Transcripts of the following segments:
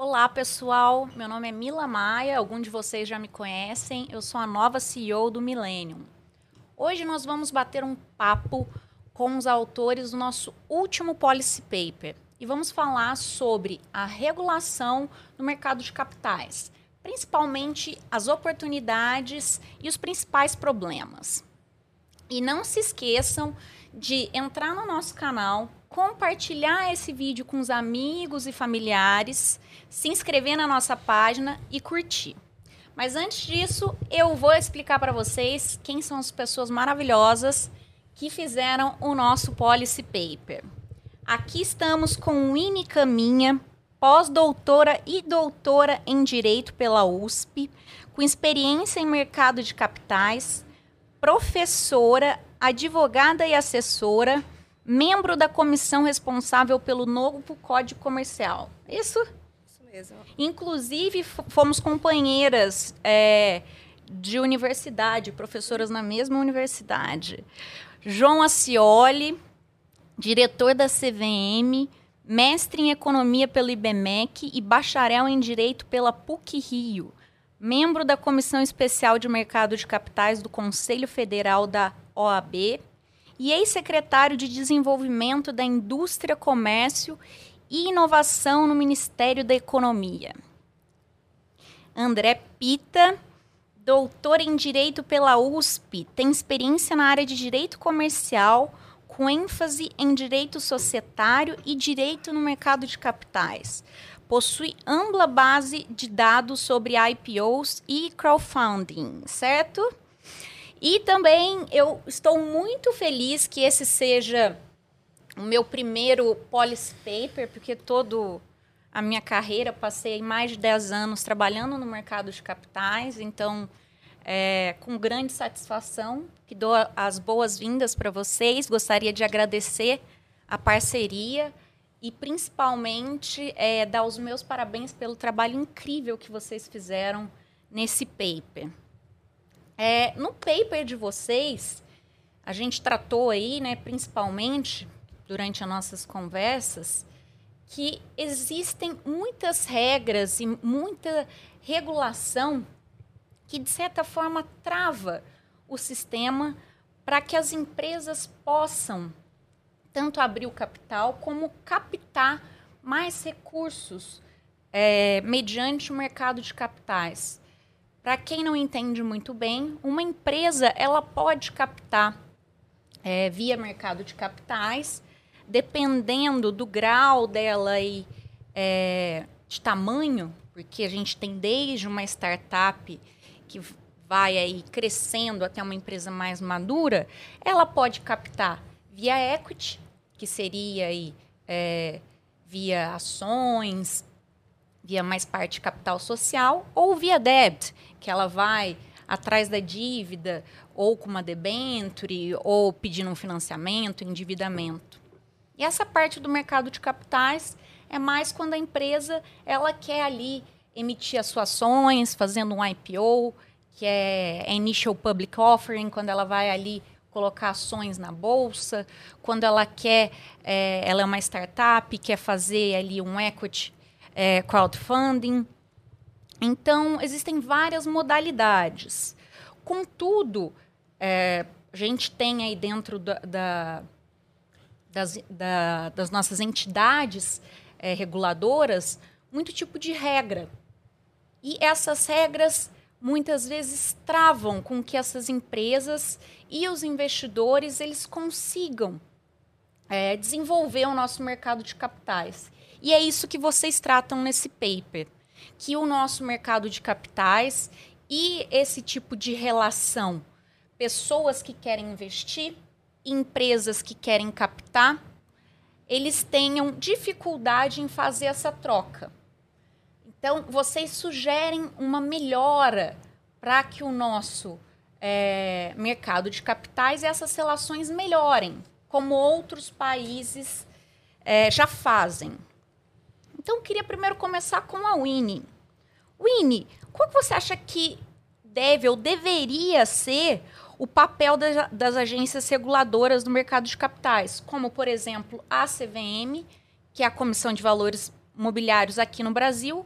Olá, pessoal. Meu nome é Mila Maia. Alguns de vocês já me conhecem. Eu sou a nova CEO do Millennium. Hoje nós vamos bater um papo com os autores do nosso último policy paper e vamos falar sobre a regulação no mercado de capitais, principalmente as oportunidades e os principais problemas. E não se esqueçam de entrar no nosso canal, compartilhar esse vídeo com os amigos e familiares, se inscrever na nossa página e curtir. Mas antes disso, eu vou explicar para vocês quem são as pessoas maravilhosas que fizeram o nosso policy paper. Aqui estamos com Winnie Caminha, pós-doutora e doutora em Direito pela USP, com experiência em mercado de capitais, professora, advogada e assessora, membro da comissão responsável pelo novo Código Comercial. Isso? Isso mesmo. Inclusive, fomos companheiras é, de universidade, professoras na mesma universidade. João Acioli, diretor da CVM, mestre em economia pelo IBMEC e bacharel em direito pela PUC Rio, membro da Comissão Especial de Mercado de Capitais do Conselho Federal da OAB e ex-secretário de Desenvolvimento da Indústria, Comércio e Inovação no Ministério da Economia. André Pita, doutor em Direito pela USP, tem experiência na área de Direito Comercial, com ênfase em Direito Societário e Direito no Mercado de Capitais. Possui ampla base de dados sobre IPOs e crowdfunding, certo? E também eu estou muito feliz que esse seja o meu primeiro policy paper, porque todo a minha carreira passei mais de 10 anos trabalhando no mercado de capitais, então é, com grande satisfação que dou as boas-vindas para vocês. Gostaria de agradecer a parceria e principalmente é, dar os meus parabéns pelo trabalho incrível que vocês fizeram nesse paper. É, no paper de vocês, a gente tratou aí, né, principalmente durante as nossas conversas, que existem muitas regras e muita regulação que, de certa forma, trava o sistema para que as empresas possam tanto abrir o capital como captar mais recursos é, mediante o mercado de capitais. Para quem não entende muito bem, uma empresa ela pode captar é, via mercado de capitais, dependendo do grau dela e é, de tamanho, porque a gente tem desde uma startup que vai aí crescendo até uma empresa mais madura, ela pode captar via equity, que seria aí é, via ações, via mais parte capital social, ou via debt, que ela vai atrás da dívida, ou com uma debenture, ou pedindo um financiamento, endividamento. E essa parte do mercado de capitais é mais quando a empresa ela quer ali emitir as suas ações, fazendo um IPO, que é Initial Public Offering, quando ela vai ali colocar ações na bolsa, quando ela quer, é, ela é uma startup, quer fazer ali um equity é, crowdfunding. Então, existem várias modalidades. Contudo, é, a gente tem aí dentro da, da, das, da, das, nossas entidades é, reguladoras muito tipo de regra. E essas regras muitas vezes travam com que essas empresas e os investidores eles consigam é, desenvolver o nosso mercado de capitais. E é isso que vocês tratam nesse paper, que o nosso mercado de capitais e esse tipo de relação, pessoas que querem investir, empresas que querem captar, eles tenham dificuldade em fazer essa troca. Então, vocês sugerem uma melhora para que o nosso é, mercado de capitais e essas relações melhorem, como outros países é, já fazem. Então, queria primeiro começar com a Winnie. Winnie, qual que você acha que deve ou deveria ser o papel das, das agências reguladoras no mercado de capitais, como, por exemplo, a CVM, que é a Comissão de Valores imobiliários aqui no Brasil,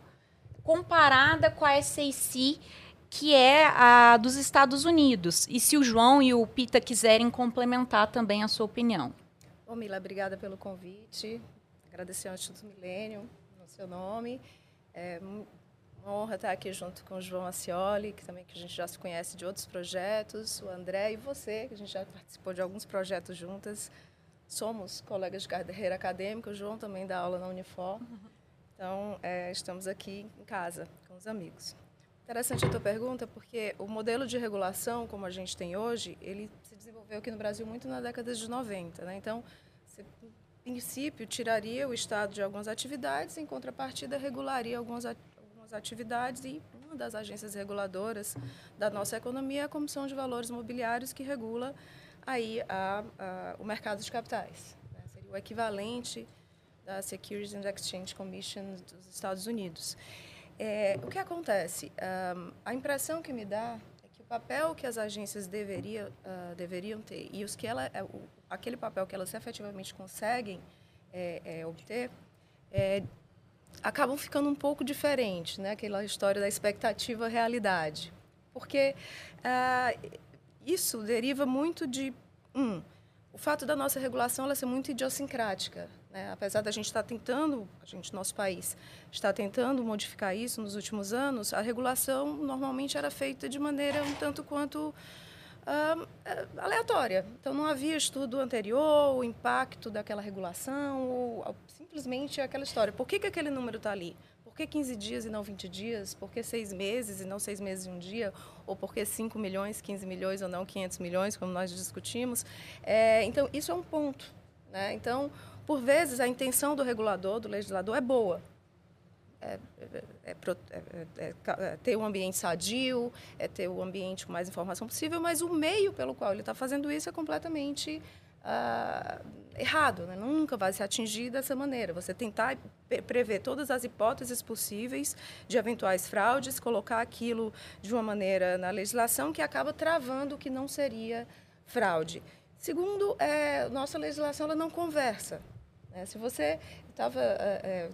comparada com a SEC, que é a dos Estados Unidos. E se o João e o Pita quiserem complementar também a sua opinião. Bom, Mila, obrigada pelo convite. Agradecer ao Instituto Milênio, seu nome. É uma honra estar aqui junto com o João Acioli, que também que a gente já se conhece de outros projetos, o André e você, que a gente já participou de alguns projetos juntas. Somos colegas de carreira acadêmica, o João também dá aula na Unifor. Então, é, estamos aqui em casa, com os amigos. Interessante a tua pergunta, porque o modelo de regulação, como a gente tem hoje, ele se desenvolveu aqui no Brasil muito na década de 90. Né? Então, você, princípio, tiraria o Estado de algumas atividades, em contrapartida, regularia algumas atividades e uma das agências reguladoras da nossa economia é a Comissão de Valores Mobiliários, que regula aí a, a, o mercado de capitais. Né? Seria o equivalente da Securities and Exchange Commission dos Estados Unidos. É, o que acontece? Um, a impressão que me dá é que o papel que as agências deveria, uh, deveriam ter e os que ela, é, o, aquele papel que elas efetivamente conseguem é, é, obter é acabam ficando um pouco diferentes, né? Aquela história da expectativa realidade, porque ah, isso deriva muito de um, o fato da nossa regulação ela ser muito idiosincrática, né? Apesar da gente estar tentando, a gente nosso país está tentando modificar isso nos últimos anos, a regulação normalmente era feita de maneira um tanto quanto uh, aleatória. Então, não havia estudo anterior, o impacto daquela regulação, ou, simplesmente aquela história. Por que, que aquele número está ali? Por que 15 dias e não 20 dias? Por que 6 meses e não 6 meses e um dia? Ou por que 5 milhões, 15 milhões ou não 500 milhões, como nós discutimos? É, então, isso é um ponto. Né? Então, por vezes, a intenção do regulador, do legislador, é boa. É, é, é, é, ter um ambiente sadio, é ter o um ambiente com mais informação possível, mas o meio pelo qual ele está fazendo isso é completamente ah, errado, né? nunca vai se atingir dessa maneira. Você tentar prever todas as hipóteses possíveis de eventuais fraudes, colocar aquilo de uma maneira na legislação que acaba travando o que não seria fraude. Segundo, é, nossa legislação ela não conversa. Né? Se você estava é, é,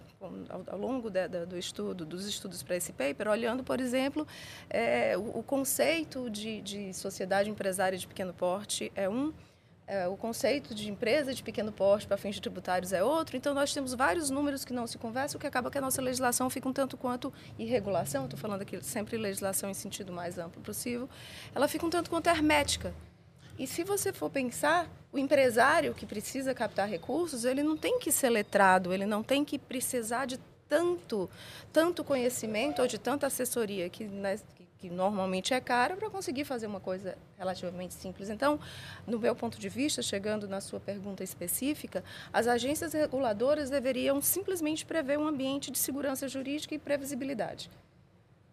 ao, longo de, de, do estudo, dos estudos para esse paper, olhando, por exemplo, é, o, o, conceito de, de, sociedade empresária de pequeno porte é um, é, o conceito de empresa de pequeno porte para fins tributários é outro. Então, nós temos vários números que não se conversam, o que acaba que a nossa legislação fica um tanto quanto irregulação, estou falando aqui sempre legislação em sentido mais amplo possível, ela fica um tanto quanto hermética. E se você for pensar, o empresário que precisa captar recursos, ele não tem que ser letrado, ele não tem que precisar de tanto, tanto conhecimento ou de tanta assessoria que, né, que, normalmente é cara para conseguir fazer uma coisa relativamente simples. Então, no meu ponto de vista, chegando na sua pergunta específica, as agências reguladoras deveriam simplesmente prever um ambiente de segurança jurídica e previsibilidade.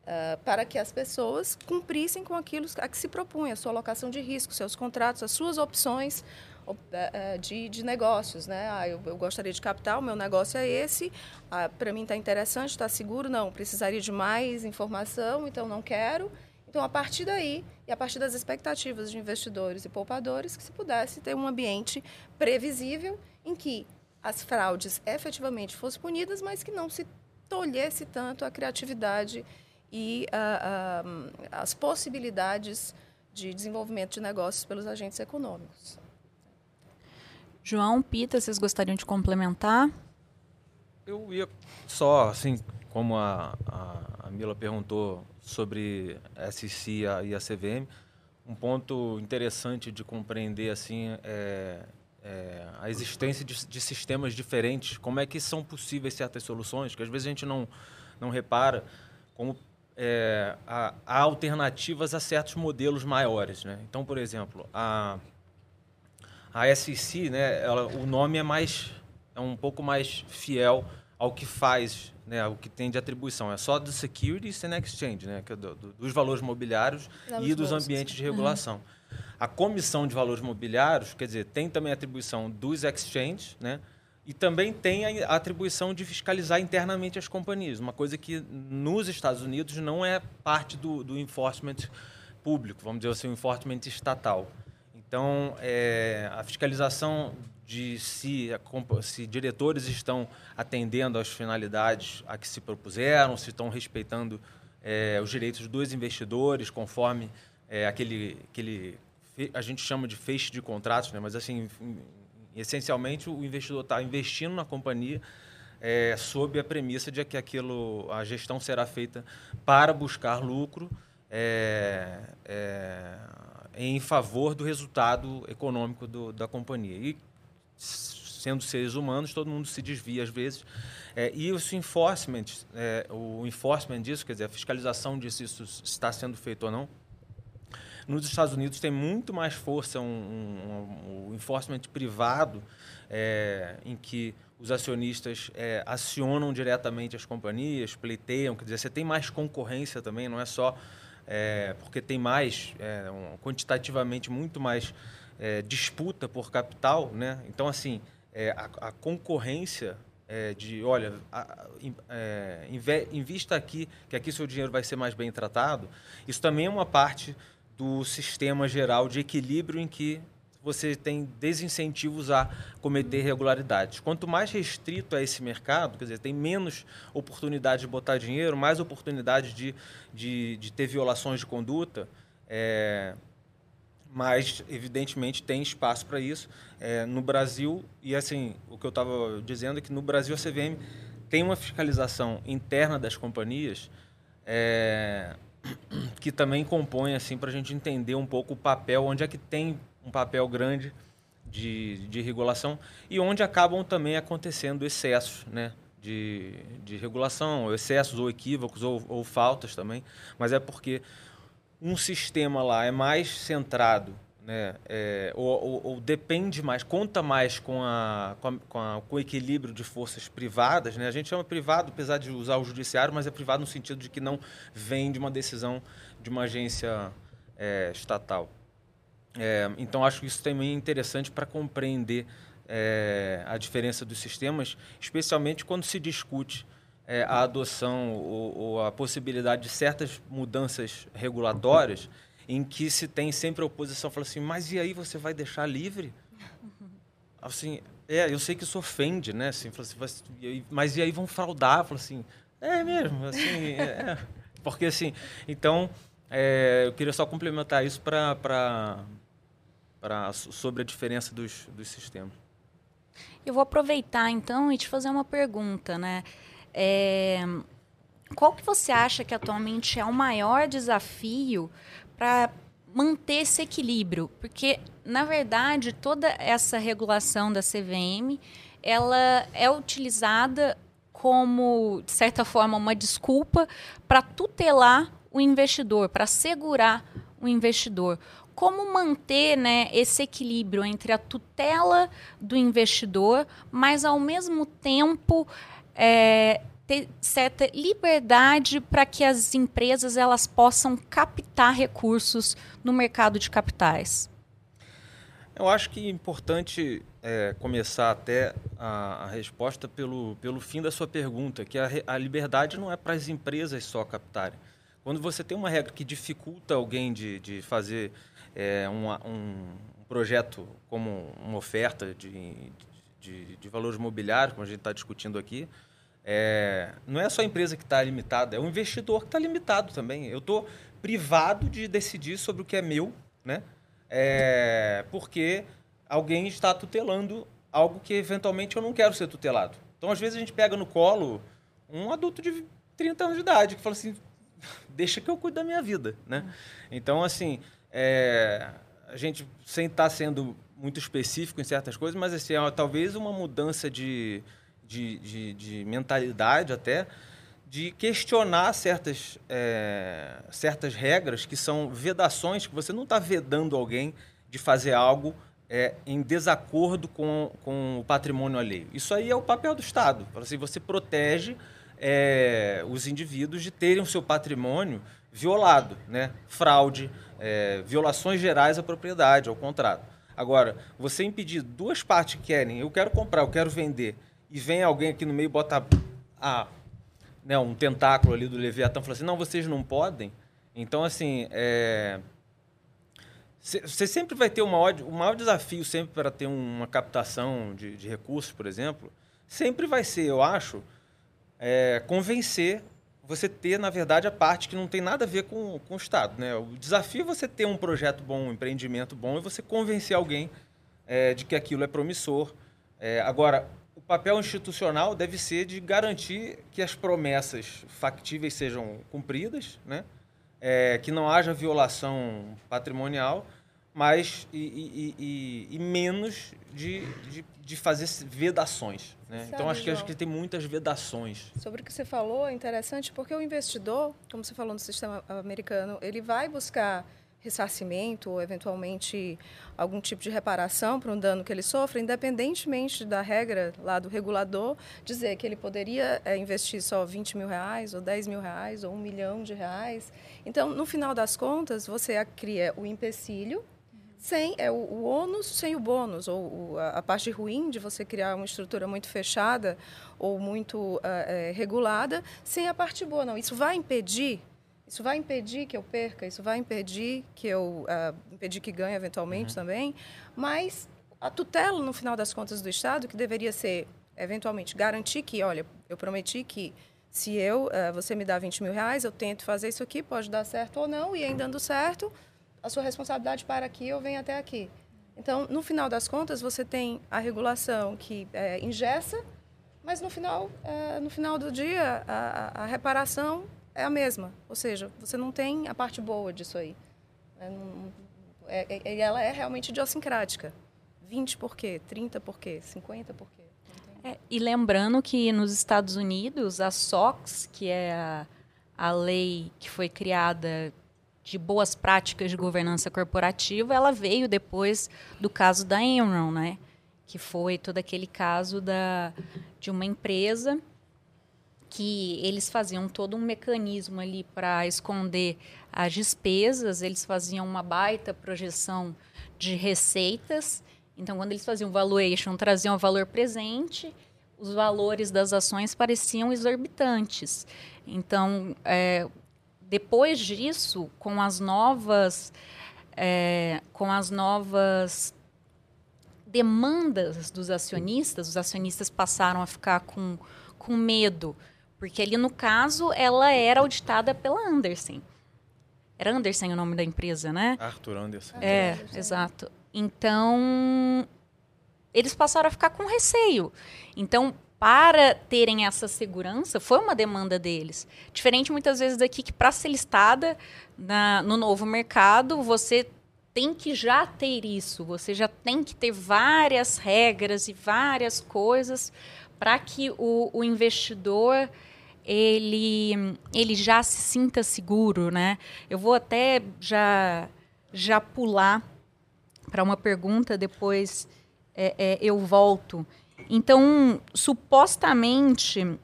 Uh, para que as pessoas cumprissem com aquilo a que se propunha, a sua alocação de risco, seus contratos, as suas opções uh, de, de, negócios. Né? Ah, eu, eu, gostaria de capital, meu negócio é esse, ah, para mim está interessante, está seguro, não, precisaria de mais informação, então não quero. Então, a partir daí, e a partir das expectativas de investidores e poupadores, que se pudesse ter um ambiente previsível em que as fraudes efetivamente fossem punidas, mas que não se tolhesse tanto a criatividade e uh, uh, as possibilidades de desenvolvimento de negócios pelos agentes econômicos. João, Pita, vocês gostariam de complementar? Eu ia só, assim, como a, a, a Mila perguntou sobre a SEC e a CVM, um ponto interessante de compreender assim é, é a existência de, de, sistemas diferentes. Como é que são possíveis certas soluções que às vezes a gente não não repara, como é, há, há, alternativas a certos modelos maiores. Né? Então, por exemplo, a, a SEC, né, ela, o nome é mais é um pouco mais fiel ao que faz, né, ao que tem de atribuição. É só do Securities and Exchange, né, que é do, do, dos valores mobiliários e dos ambientes de regulação. Uhum. A Comissão de Valores Mobiliários, quer dizer, tem também atribuição dos exchanges, né, e também tem a atribuição de fiscalizar internamente as companhias, uma coisa que nos Estados Unidos não é parte do, do enforcement público, vamos dizer assim, o enforcement estatal. Então, é, a fiscalização de se, se diretores estão atendendo às finalidades a que se propuseram, se estão respeitando é, os direitos dos investidores, conforme é, aquele, aquele a gente chama de feixe de contratos, né? mas assim, essencialmente o investidor está investindo na companhia é, sob a premissa de que aquilo, a gestão será feita para buscar lucro é, é, em favor do resultado econômico do, da companhia. E sendo seres humanos, todo mundo se desvia às vezes. É, e o enforcement, é, o enforcement disso, quer dizer, a fiscalização se isso está sendo feito ou não, nos Estados Unidos tem muito mais força um, um, um enforcement privado, é, em que os acionistas é, acionam diretamente as companhias, pleiteiam, quer dizer, você tem mais concorrência também, não é só é, porque tem mais, um, quantitativamente muito mais disputa por capital, né? Então, assim, a, a, concorrência de, olha, a, invista aqui, que aqui seu dinheiro vai ser mais bem tratado, isso também é uma parte do sistema geral de equilíbrio em que você tem desincentivos a cometer irregularidades. Quanto mais restrito é esse mercado, quer dizer, tem menos oportunidade de botar dinheiro, mais oportunidade de, de, de ter violações de conduta, é, mas evidentemente tem espaço para isso é, no Brasil e assim o que eu estava dizendo é que no Brasil a CVM tem uma fiscalização interna das companhias é, que também compõe assim para a gente entender um pouco o papel onde é que tem um papel grande de, de regulação e onde acabam também acontecendo excessos né de, de regulação excessos ou equívocos ou, ou faltas também. Mas é porque um sistema lá é mais centrado, né, é, ou, ou, ou, depende mais, conta mais com, a, com, a, com, a, com, o equilíbrio de forças privadas, né? a gente chama privado, apesar de usar o judiciário, mas é privado no sentido de que não vem de uma decisão de uma agência é, estatal. É, então, acho que isso também é interessante para compreender a diferença dos sistemas, especialmente quando se discute é, a adoção ou, ou, a possibilidade de certas mudanças regulatórias em que se tem sempre a oposição fala assim, mas e aí você vai deixar livre? Assim, é, eu sei que isso ofende, né? Assim, assim, mas e aí vão fraudar? Fala assim, é mesmo, assim, é, porque assim, então é, eu queria só complementar isso para sobre a diferença dos, dos sistemas. Eu vou aproveitar então e te fazer uma pergunta, né? É, qual que você acha que atualmente é o maior desafio para manter esse equilíbrio? Porque, na verdade, toda essa regulação da CVM, ela é utilizada como, de certa forma, uma desculpa para tutelar o investidor, para segurar o investidor. Como manter né, esse equilíbrio entre a tutela do investidor, mas ao mesmo tempo é, ter certa liberdade para que as empresas elas possam captar recursos no mercado de capitais? Eu acho que é importante é, começar até a, a, resposta pelo, pelo fim da sua pergunta, que a, a liberdade não é para as empresas só captarem. Quando você tem uma regra que dificulta alguém de, de fazer é, um, um projeto como uma oferta de, de, de valores imobiliários, como a gente está discutindo aqui, é, não é só a empresa que está limitada, é o investidor que está limitado também. Eu estou privado de decidir sobre o que é meu, né? É, porque alguém está tutelando algo que eventualmente eu não quero ser tutelado. Então, às vezes, a gente pega no colo um adulto de 30 anos de idade que fala assim: deixa que eu cuide da minha vida, né? Então, assim, é, a gente, sem estar tá sendo muito específico em certas coisas, mas assim, é, talvez uma mudança de, de, de, de mentalidade até, de questionar certas, é, certas regras que são vedações, que você não está vedando alguém de fazer algo é, em desacordo com, com o patrimônio alheio. Isso aí é o papel do Estado. Assim, você protege é, os indivíduos de terem o seu patrimônio violado, né? fraude, é, violações gerais à propriedade, ao contrato. Agora, você impedir duas partes que querem, eu quero comprar, eu quero vender, e vem alguém aqui no meio e bota a, né, um tentáculo ali do Leviatã e fala assim, não, vocês não podem. Então, assim, é, você sempre vai ter maior, o maior desafio sempre para ter uma captação de, de, recursos, por exemplo, sempre vai ser, eu acho, é, convencer você ter, na verdade, a parte que não tem nada a ver com, com o Estado. Né? O desafio é você ter um projeto bom, um empreendimento bom e você convencer alguém é, de que aquilo é promissor. É, agora, o papel institucional deve ser de garantir que as promessas factíveis sejam cumpridas, né? É, que não haja violação patrimonial, mas e, e, e, e menos de, de, de, fazer vedações. Né? Sabe, então, acho que, acho que tem muitas vedações. Sobre o que você falou, é interessante, porque o investidor, como você falou no sistema americano, ele vai buscar ressarcimento ou eventualmente algum tipo de reparação para um dano que ele sofre, independentemente da regra lá do regulador dizer que ele poderia é, investir só 20 mil reais ou 10 mil reais ou um milhão de reais. Então, no final das contas, você cria o empecilho sem é o, o ônus sem o bônus ou o, a, parte ruim de você criar uma estrutura muito fechada ou muito uh, é, regulada sem a parte boa não isso vai impedir isso vai impedir que eu perca, isso vai impedir que eu uh, impedir que ganhe eventualmente uhum. também, mas a tutela no final das contas do Estado que deveria ser eventualmente garantir que, olha, eu prometi que se eu uh, você me dá 20 mil reais, eu tento fazer isso aqui, pode dar certo ou não, e em dando certo, a sua responsabilidade para aqui, eu venho até aqui. Então, no final das contas, você tem a regulação que é, ingessa, mas no final, é, no final do dia, a, a reparação é a mesma. Ou seja, você não tem a parte boa disso aí. É, não, é, é, ela é realmente idiosincrática. 20 por quê? 30 por quê? 50 por quê? É, e lembrando que nos Estados Unidos, a SOX, que é a, a lei que foi criada de boas práticas de governança corporativa, ela veio depois do caso da Enron, né? que foi todo aquele caso da, de uma empresa que eles faziam todo um mecanismo ali para esconder as despesas, eles faziam uma baita projeção de receitas. Então, quando eles faziam valuation, traziam o valor presente, os valores das ações pareciam exorbitantes. Então, é, depois disso, com as novas, é, com as novas demandas dos acionistas, os acionistas passaram a ficar com, com medo porque ali, no caso, ela era auditada pela Anderson. Era Anderson o nome da empresa, né? Arthur Anderson. É, Anderson. exato. Então, eles passaram a ficar com receio. Então, para terem essa segurança, foi uma demanda deles. Diferente muitas vezes daqui que para ser listada na, no novo mercado, você tem que já ter isso, você já tem que ter várias regras e várias coisas para que o, o investidor ele, ele já se sinta seguro, né? Eu vou até já, já pular para uma pergunta, depois é, é, eu volto. Então, supostamente,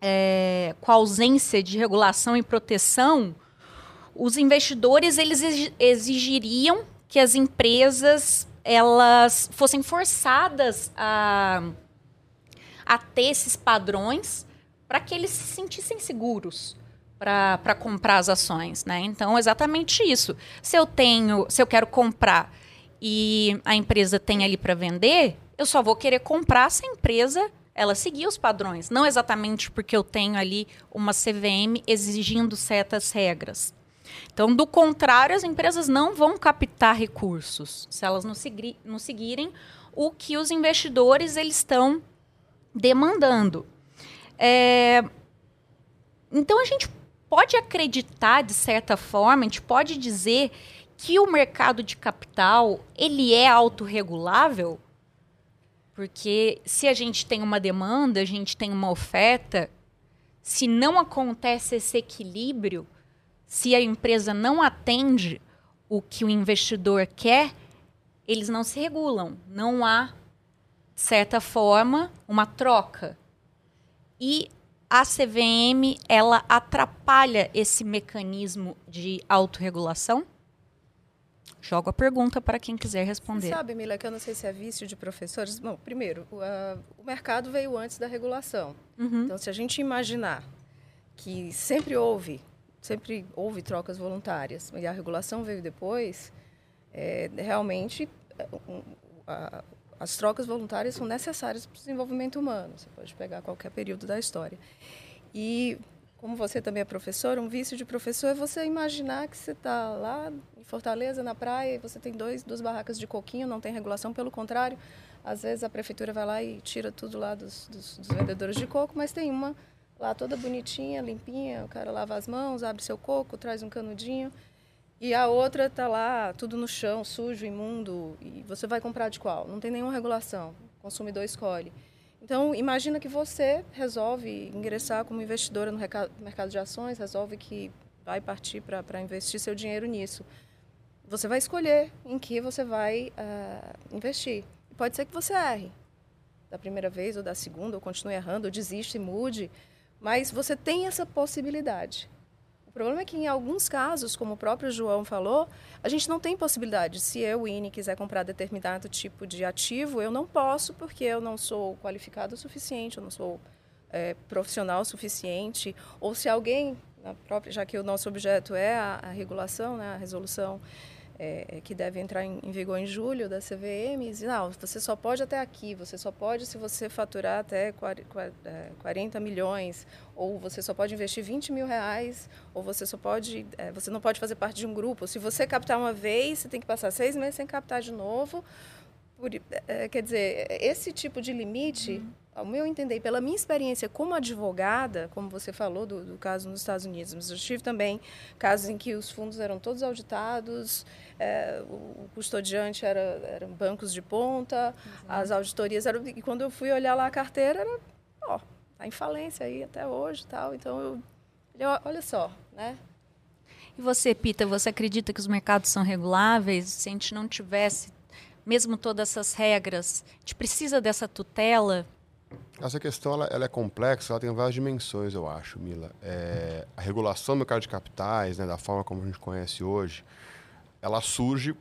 é, com a ausência de regulação e proteção, os investidores eles exigiriam que as empresas elas fossem forçadas a, a ter esses padrões para que eles se sentissem seguros para comprar as ações, né? Então, exatamente isso. Se eu tenho, se eu quero comprar e a empresa tem ali para vender, eu só vou querer comprar se a empresa ela seguir os padrões, não exatamente porque eu tenho ali uma CVM exigindo certas regras. Então, do contrário, as empresas não vão captar recursos se elas não, segui não seguirem o que os investidores eles estão demandando. É... Então a gente pode acreditar de certa forma, a gente pode dizer que o mercado de capital ele é autorregulável, porque se a gente tem uma demanda, a gente tem uma oferta, se não acontece esse equilíbrio, se a empresa não atende o que o investidor quer, eles não se regulam. Não há, de certa forma, uma troca. E a CVM, ela atrapalha esse mecanismo de autorregulação? Jogo a pergunta para quem quiser responder. Você sabe, Mila, que eu não sei se é vício de professores. Bom, primeiro, o, uh, o mercado veio antes da regulação. Uhum. Então, se a gente imaginar que sempre houve, sempre houve trocas voluntárias, e a regulação veio depois, é, realmente um, a, as trocas voluntárias são necessárias para o desenvolvimento humano. Você pode pegar qualquer período da história. E como você também é professor, um vício de professor é você imaginar que você está lá em Fortaleza, na praia, e você tem dois, duas barracas de coquinho, não tem regulação, pelo contrário, às vezes a prefeitura vai lá e tira tudo lá dos, dos, dos vendedores de coco, mas tem uma lá toda bonitinha, limpinha, o cara lava as mãos, abre seu coco, traz um canudinho, e a outra está lá, tudo no chão, sujo, imundo, e você vai comprar de qual? Não tem nenhuma regulação, o consumidor escolhe. Então, imagina que você resolve ingressar como investidora no mercado de ações, resolve que vai partir para investir seu dinheiro nisso. Você vai escolher em que você vai uh, investir. Pode ser que você erre da primeira vez, ou da segunda, ou continue errando, ou desiste e mude, mas você tem essa possibilidade problema é que em alguns casos, como o próprio João falou, a gente não tem possibilidade. Se eu, INE, quiser comprar determinado tipo de ativo, eu não posso porque eu não sou qualificado o suficiente, eu não sou é, profissional o suficiente. Ou se alguém, própria, já que o nosso objeto é a, a regulação, né, a resolução é, é, que deve entrar em, em, vigor em julho da CVM, diz, não, você só pode até aqui, você só pode se você faturar até 40 é, milhões, ou você só pode investir 20 mil reais, ou você só pode, é, você não pode fazer parte de um grupo. Se você captar uma vez, você tem que passar seis meses sem captar de novo. Por, é, quer dizer, esse tipo de limite... Uhum ao meu entender, pela minha experiência como advogada, como você falou do, do, caso nos Estados Unidos, mas eu tive também casos em que os fundos eram todos auditados, é, o custodiante era eram bancos de ponta, uhum. as auditorias eram e quando eu fui olhar lá a carteira era, ó, tá em falência aí até hoje, tal. Então eu, eu olha só, né? E você, Pita, você acredita que os mercados são reguláveis? Se a gente não tivesse mesmo todas essas regras, a gente precisa dessa tutela essa questão ela, ela, é complexa, ela tem várias dimensões, eu acho, Mila. É, a regulação do mercado de capitais, né, da forma como a gente conhece hoje, ela surge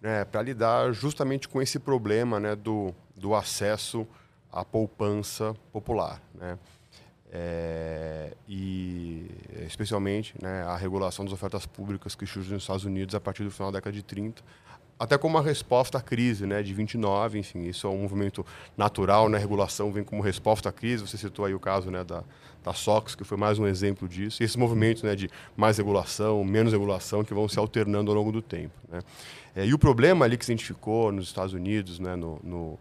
né, para lidar justamente com esse problema né, do, do acesso à poupança popular. Né? É, e especialmente né, a regulação das ofertas públicas que surge nos Estados Unidos a partir do final da década de 30, até como uma resposta à crise né, de 29, enfim, isso é um movimento natural, né, a regulação vem como resposta à crise, você citou aí o caso né, da, da SOX, que foi mais um exemplo disso, e esses movimentos né, de mais regulação, menos regulação, que vão se alternando ao longo do tempo. Né. É, e o problema ali que se identificou nos Estados Unidos, né, no, no,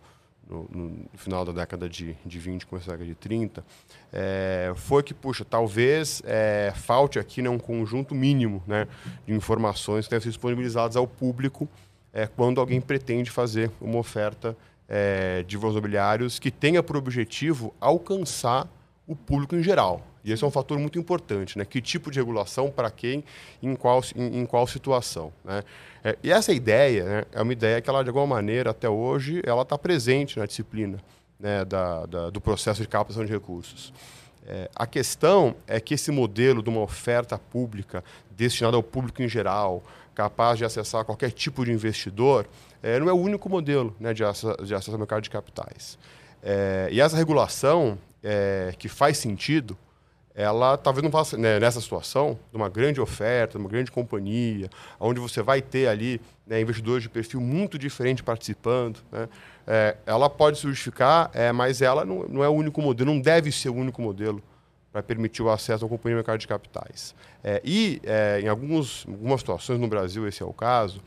no, no final da década de, de 20, começo da década de 30, é, foi que, puxa, talvez é, falte aqui né, um conjunto mínimo né, de informações que devem ser disponibilizadas ao público é, quando alguém pretende fazer uma oferta é, de fundos imobiliários que tenha por objetivo alcançar o público em geral. E esse é um fator muito importante, né? Que tipo de regulação para quem, em qual, em, em qual situação, né? É, e essa ideia né, é uma ideia que ela, de alguma maneira, até hoje, ela está presente na disciplina né, da, da, do processo de captação de recursos. É, a questão é que esse modelo de uma oferta pública destinada ao público em geral, capaz de acessar qualquer tipo de investidor, é, não é o único modelo né, de, acesso, de acesso ao mercado de capitais. É, e essa regulação, é, que faz sentido, ela talvez não faça, né, nessa situação, de uma grande oferta, de uma grande companhia, onde você vai ter ali né, investidores de perfil muito diferente participando, né, é, ela pode se justificar, é, mas ela não, não, é o único modelo, não deve ser o único modelo para permitir o acesso ao companhia mercado de capitais. É, e, é, em alguns, algumas situações no Brasil, esse é o caso,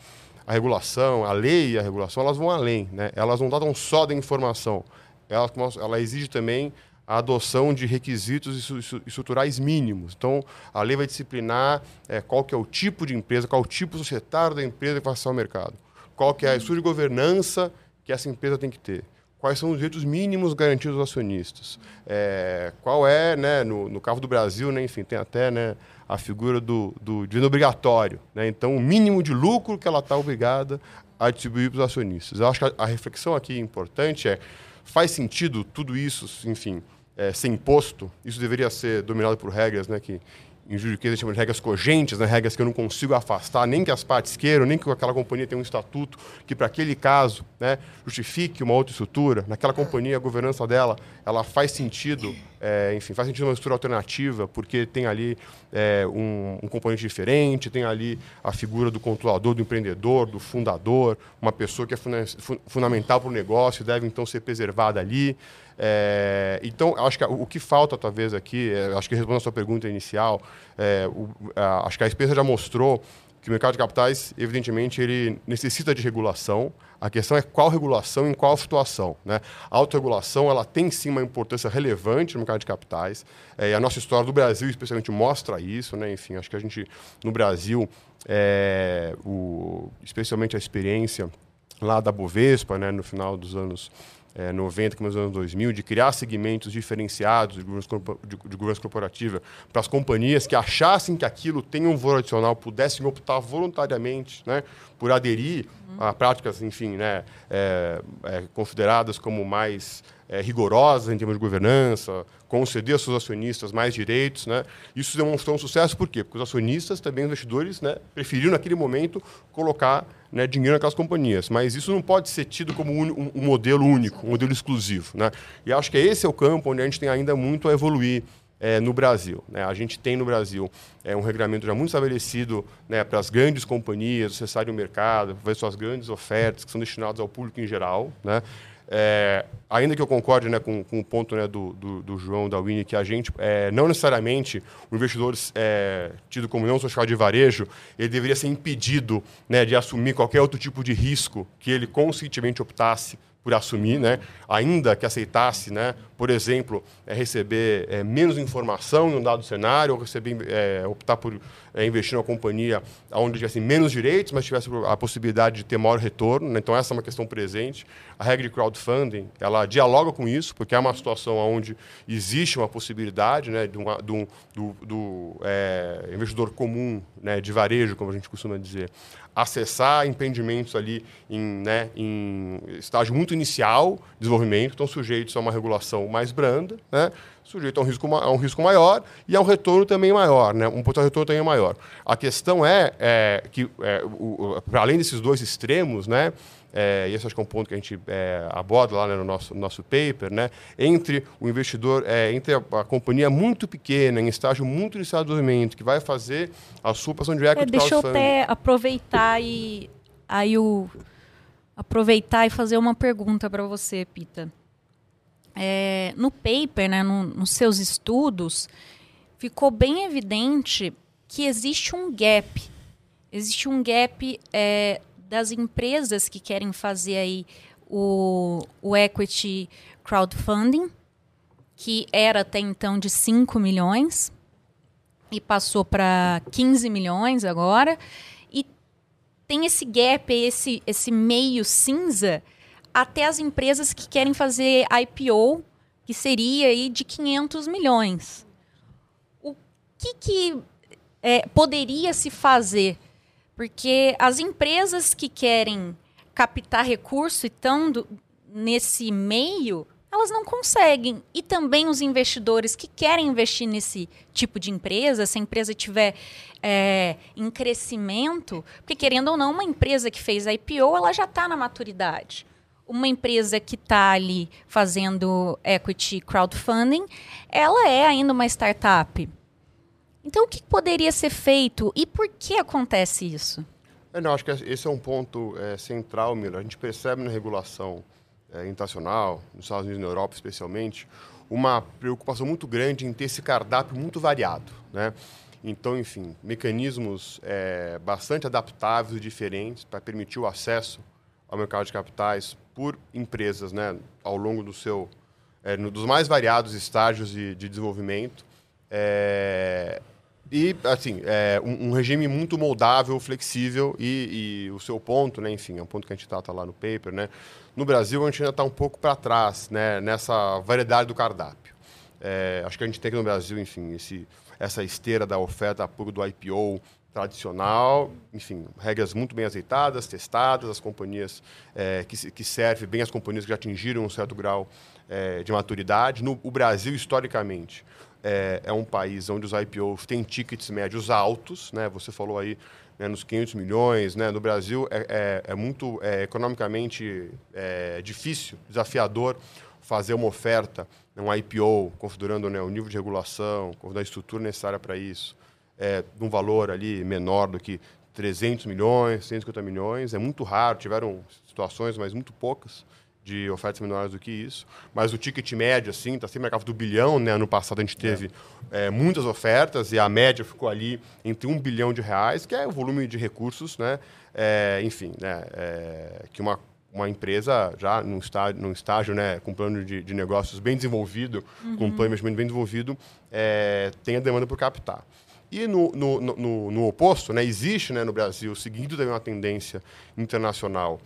a regulação, a lei e a regulação, elas vão além. Né? Elas não tratam só da informação, ela, ela exige também a adoção de requisitos estruturais mínimos. Então, a lei vai disciplinar é, qual que é o tipo de empresa, qual é o tipo societário da empresa que vai acessar o mercado, qual que é a estrutura de governança que essa empresa tem que ter quais são os direitos mínimos garantidos aos acionistas. É, qual é, né, no, no caso do Brasil, né, enfim, tem até né, a figura do, do dividendo obrigatório. Né, então, o mínimo de lucro que ela está obrigada a distribuir para os acionistas. Eu acho que a, a, reflexão aqui importante é, faz sentido tudo isso, enfim, é, ser imposto? Isso deveria ser dominado por regras né, que em juridiquês chama de regras cogentes, né, regras que eu não consigo afastar, nem que as partes queiram, nem que aquela companhia tenha um estatuto que, para aquele caso, né, justifique uma outra estrutura. Naquela companhia, a governança dela ela faz sentido, é, enfim, faz sentido uma estrutura alternativa, porque tem ali é, um, um, componente diferente, tem ali a figura do controlador, do empreendedor, do fundador, uma pessoa que é funda fundamental para o negócio, deve então ser preservada ali. É, então, acho que o que falta, talvez, aqui, é, acho que respondendo a sua pergunta inicial, é, o, a, acho que a experiência já mostrou que o mercado de capitais, evidentemente, ele necessita de regulação. A questão é qual regulação em qual situação. Né? A autorregulação ela tem sim uma importância relevante no mercado de capitais. É, e a nossa história do Brasil, especialmente, mostra isso. Né? Enfim, acho que a gente, no Brasil, é, o, especialmente a experiência lá da Bovespa, né, no final dos anos é, 90, começo dos anos 2000, de criar segmentos diferenciados de governança, corporativa para as companhias que achassem que aquilo tem um valor adicional, pudessem optar voluntariamente né, por aderir uhum. a práticas, enfim, né, é, é, consideradas como mais é, rigorosas em termos de governança, conceder aos seus acionistas mais direitos. Né? Isso demonstrou um sucesso, por quê? Porque os acionistas, também os investidores, né, preferiram, naquele momento, colocar né, dinheiro naquelas companhias. Mas isso não pode ser tido como um, um, modelo único, um modelo exclusivo. Né? E acho que esse é o campo onde a gente tem ainda muito a evoluir. É, no Brasil. Né? A gente tem no Brasil é, um regulamento já muito estabelecido né, para as grandes companhias, acessarem o mercado, ver suas grandes ofertas que são destinadas ao público em geral. Né? É, ainda que eu concorde né, com, com o ponto né, do, do, do, João, da Winnie, que a gente, é, não necessariamente o investidor é, tido como não social de varejo, ele deveria ser impedido né, de assumir qualquer outro tipo de risco que ele conscientemente optasse por assumir, né? ainda que aceitasse, né? por exemplo, é, receber é, menos informação em um dado cenário, ou receber, é, optar por é, investir numa companhia onde tivesse menos direitos, mas tivesse a possibilidade de ter maior retorno. Né? Então, essa é uma questão presente. A regra de crowdfunding, ela dialoga com isso, porque é uma situação onde existe uma possibilidade né, de um do, do é, investidor comum, né, de varejo, como a gente costuma dizer, acessar empreendimentos ali em, né, em estágio muito inicial de desenvolvimento, estão sujeitos a uma regulação mais branda, né, sujeito a um risco, a um risco maior e a um retorno também maior, né, um potencial retorno também maior. A questão é, é que, é, para além desses dois extremos, né, é, e esse acho que é um ponto que a gente é, aborda lá né, no, nosso, no nosso paper, né, entre o investidor, é, entre a, a, companhia muito pequena, em estágio muito de desenvolvimento, que vai fazer a sua operação equity é, Deixa eu até aproveitar e aí o aproveitar e fazer uma pergunta para você, Pita. É, no paper, né, no, nos seus estudos, ficou bem evidente que existe um gap. Existe um gap é, das empresas que querem fazer aí o, o equity crowdfunding, que era até então de 5 milhões e passou para 15 milhões agora. E tem esse gap, esse, esse meio cinza, até as empresas que querem fazer IPO, que seria aí de 500 milhões. O que, que é, poderia se fazer porque as empresas que querem captar recurso e estão nesse meio, elas não conseguem. E também os investidores que querem investir nesse tipo de empresa, se a empresa estiver é, em crescimento, porque querendo ou não, uma empresa que fez a IPO, ela já está na maturidade. Uma empresa que está ali fazendo equity crowdfunding, ela é ainda uma startup. Então, o que poderia ser feito e por que acontece isso? Eu não, acho que esse é um ponto é, central, Mila. A gente percebe na regulação é, internacional, nos Estados Unidos e na Europa especialmente, uma preocupação muito grande em ter esse cardápio muito variado. Né? Então, enfim, mecanismos é, bastante adaptáveis e diferentes para permitir o acesso ao mercado de capitais por empresas né, ao longo do seu, é, no, dos mais variados estágios de, de desenvolvimento. É, e, assim, é um, um, regime muito moldável, flexível e, e, o seu ponto, né, enfim, é um ponto que a gente trata lá no paper, né? No Brasil, a gente ainda está um pouco para trás, né, nessa variedade do cardápio. É, acho que a gente tem aqui no Brasil, enfim, esse, essa esteira da oferta pura do IPO tradicional, enfim, regras muito bem azeitadas, testadas, as companhias é, que, que servem bem as companhias que já atingiram um certo grau é, de maturidade. No o Brasil, historicamente, é, é, um país onde os IPOs têm tickets médios altos, né? Você falou aí né, nos 500 milhões, né? No Brasil é, é, é muito é, economicamente é, difícil, desafiador fazer uma oferta, um IPO, configurando né, o nível de regulação, a estrutura necessária para isso, é, um valor ali menor do que 300 milhões, 150 milhões. É muito raro, tiveram situações, mas muito poucas de ofertas menores do que isso. Mas o ticket médio, assim, está sempre marcado do bilhão. Né? Ano passado a gente teve é. É, muitas ofertas e a média ficou ali entre um bilhão de reais, que é o volume de recursos, né? É, enfim, né? É, que uma, uma empresa já num estágio, num estágio né, com plano de, de negócios bem desenvolvido, uhum. com um plano de investimento bem desenvolvido, tem a demanda por captar. E no, no, no, no, oposto, né, existe né, no Brasil, seguindo também uma tendência internacional,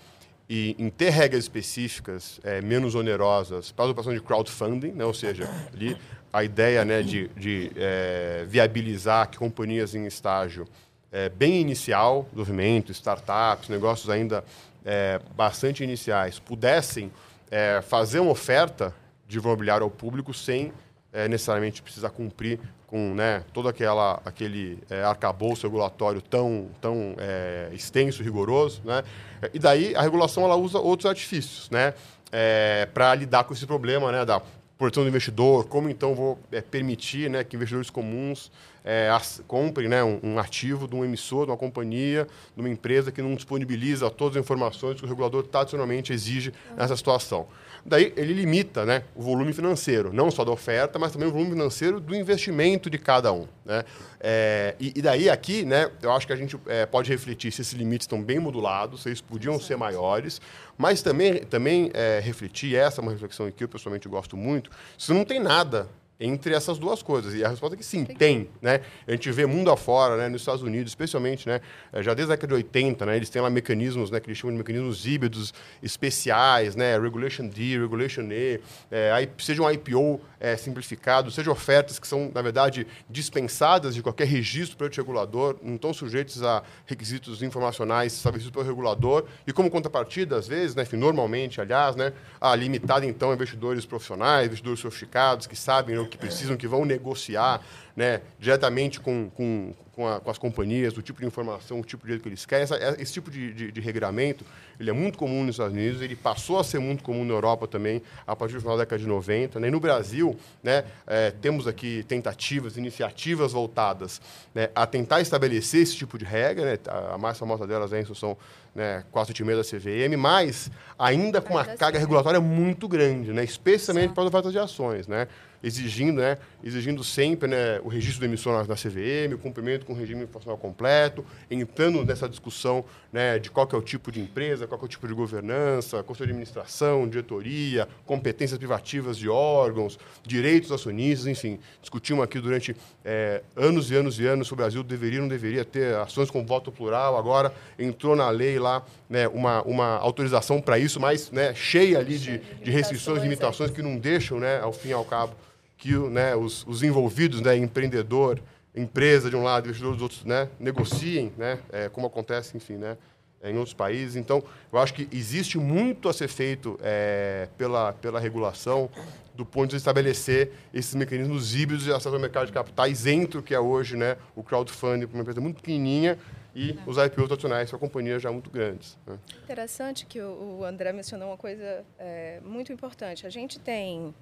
e em ter regras específicas é, menos onerosas para a operação de crowdfunding, né, ou seja, ali a ideia né, de, de é, viabilizar que companhias em estágio é, bem inicial, desenvolvimento, startups, negócios ainda é, bastante iniciais, pudessem é, fazer uma oferta de imobiliário ao público sem é, necessariamente precisar cumprir com né, todo aquela, aquele é, arcabouço regulatório tão, tão é, extenso rigoroso. Né? E daí a regulação ela usa outros artifícios né, é, para lidar com esse problema né, da proteção do investidor, como então vou é, permitir né, que investidores comuns é, as, comprem né, um, um, ativo de um emissor, de uma companhia, de uma empresa que não disponibiliza todas as informações que o regulador tradicionalmente exige nessa situação. Daí ele limita né, o volume financeiro, não só da oferta, mas também o volume financeiro do investimento de cada um. Né? É, e, e, daí aqui, né, eu acho que a gente é, pode refletir se esses limites estão bem modulados, se eles podiam ser maiores, mas também, também é, refletir, essa é uma reflexão que eu pessoalmente gosto muito, se não tem nada entre essas duas coisas? E a resposta é que sim, tem. Né? A gente vê mundo afora, né, nos Estados Unidos, especialmente, né, eh, já desde a década de 80, né, eles têm lá mecanismos né, que eles chamam de mecanismos híbridos especiais, né, Regulation D, Regulation E, é, seja um IPO é, simplificado, seja ofertas que são, na verdade, dispensadas de qualquer registro pelo regulador, não estão sujeitos a requisitos informacionais estabelecidos pelo regulador, e como contrapartida, às vezes, né, normalmente, aliás, né, a limitada, então, investidores profissionais, investidores sofisticados, que sabem né, que precisam, que vão negociar né, diretamente com, com, com, a, com, as companhias, o tipo de informação, o tipo de jeito que eles querem. Essa, esse tipo de, de, de, regramento ele é muito comum nos Estados Unidos, ele passou a ser muito comum na Europa também a partir do final da década de 90. Né? E no Brasil, né, é, temos aqui tentativas, iniciativas voltadas né, a tentar estabelecer esse tipo de regra. Né? A mais famosa delas é a instrução né, 486 da CVM, mas ainda com uma carga regulatória muito grande, né, especialmente para as ofertas de ações. Né? Exigindo, né, exigindo sempre né, o registro do emissor na, CVM, o cumprimento com o regime informacional completo, entrando nessa discussão né, de qual é o tipo de empresa, qual é o tipo de governança, conselho de administração, diretoria, competências privativas de órgãos, direitos acionistas, enfim, discutimos aqui durante é, anos e anos e anos se o Brasil deveria ou não deveria ter ações com voto plural, agora entrou na lei lá né, uma, uma autorização para isso, mas né, cheia ali de, de restrições, limitações que não deixam, né, ao fim e ao cabo, que né, os, os envolvidos, né, empreendedor, empresa de um lado, investidor dos outros, né, negociem, né, é, como acontece, enfim, né, em outros países. Então, eu acho que existe muito a ser feito é, pela, pela regulação do ponto de estabelecer esses mecanismos híbridos de acesso ao mercado de capitais entre o que é hoje né, o crowdfunding para uma empresa muito pequenininha e os IPOs tradicionais para companhias já muito grandes. Né? Interessante que o André mencionou uma coisa é, muito importante. A gente tem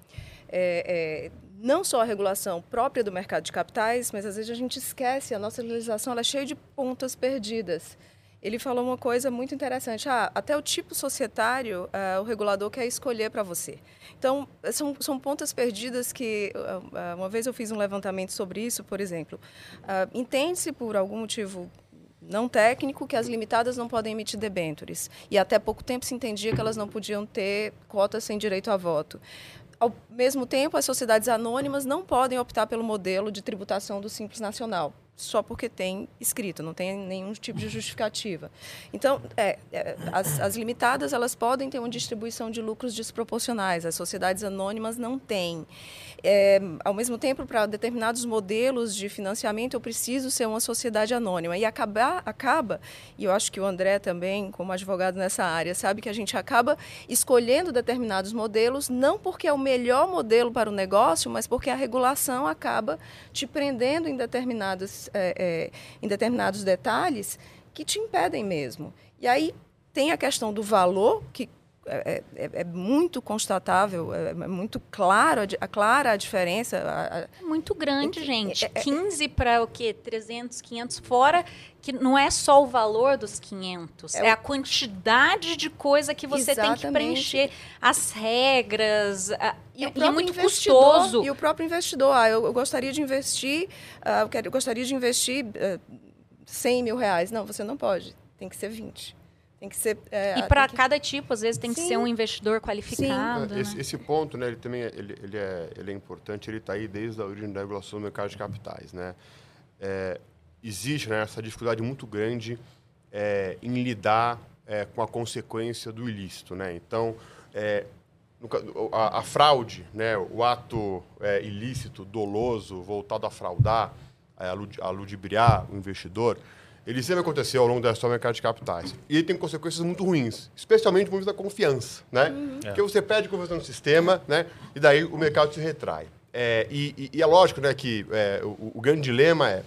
é, é, não só a regulação própria do mercado de capitais, mas às vezes a gente esquece, a nossa legislação ela é cheia de pontas perdidas. Ele falou uma coisa muito interessante. Ah, até o tipo societário, uh, o regulador quer escolher para você. Então, são, são pontas perdidas que, uh, uma vez eu fiz um levantamento sobre isso, por exemplo. Uh, Entende-se, por algum motivo não técnico que as limitadas não podem emitir debêntures. E até pouco tempo se entendia que elas não podiam ter cotas sem direito a voto. Ao mesmo tempo, as sociedades anônimas não podem optar pelo modelo de tributação do Simples Nacional, só porque tem escrito, não tem nenhum tipo de justificativa. Então, é, é, as, as, limitadas elas podem ter uma distribuição de lucros desproporcionais, as sociedades anônimas não têm. É, ao mesmo tempo, para determinados modelos de financiamento, eu preciso ser uma sociedade anônima. E acabar, acaba, e eu acho que o André também, como advogado nessa área, sabe que a gente acaba escolhendo determinados modelos, não porque é o melhor modelo para o negócio, mas porque a regulação acaba te prendendo em determinadas é, é, em determinados detalhes que te impedem mesmo. E aí tem a questão do valor, que é, é, é muito constatável, é, é muito claro, a, clara a diferença. A, a... muito grande, gente. 15 para o quê? 300, 500 fora, que não é só o valor dos 500, é, é a quantidade de coisa que você Exatamente. tem que preencher, as regras, a... e, e, é muito custoso. E o próprio investidor, ah, eu, eu gostaria de investir, uh, eu, quero, eu gostaria de investir uh, ah, 100 mil reais. Não, você não pode, tem que ser 20. Tem que ser. É, e para que... cada tipo, às vezes, tem Sim. que ser um investidor qualificado. Né? Esse, esse, ponto, né, ele também ele, ele, é, ele é importante, ele está aí desde a origem da regulação do mercado de capitais. Né? É, existe né, essa dificuldade muito grande é, em lidar é, com a consequência do ilícito. Né? Então, é, a, a, fraude, né, o ato é, ilícito, doloso, voltado a fraudar, a ludibriar o investidor, ele sempre aconteceu ao longo da história do mercado de capitais. E ele tem consequências muito ruins, especialmente vista da confiança, né? Uhum. É. Porque você perde confiança no sistema, né? E daí o mercado se retrai. É, e, e, é lógico né, que é, o, o, grande dilema é,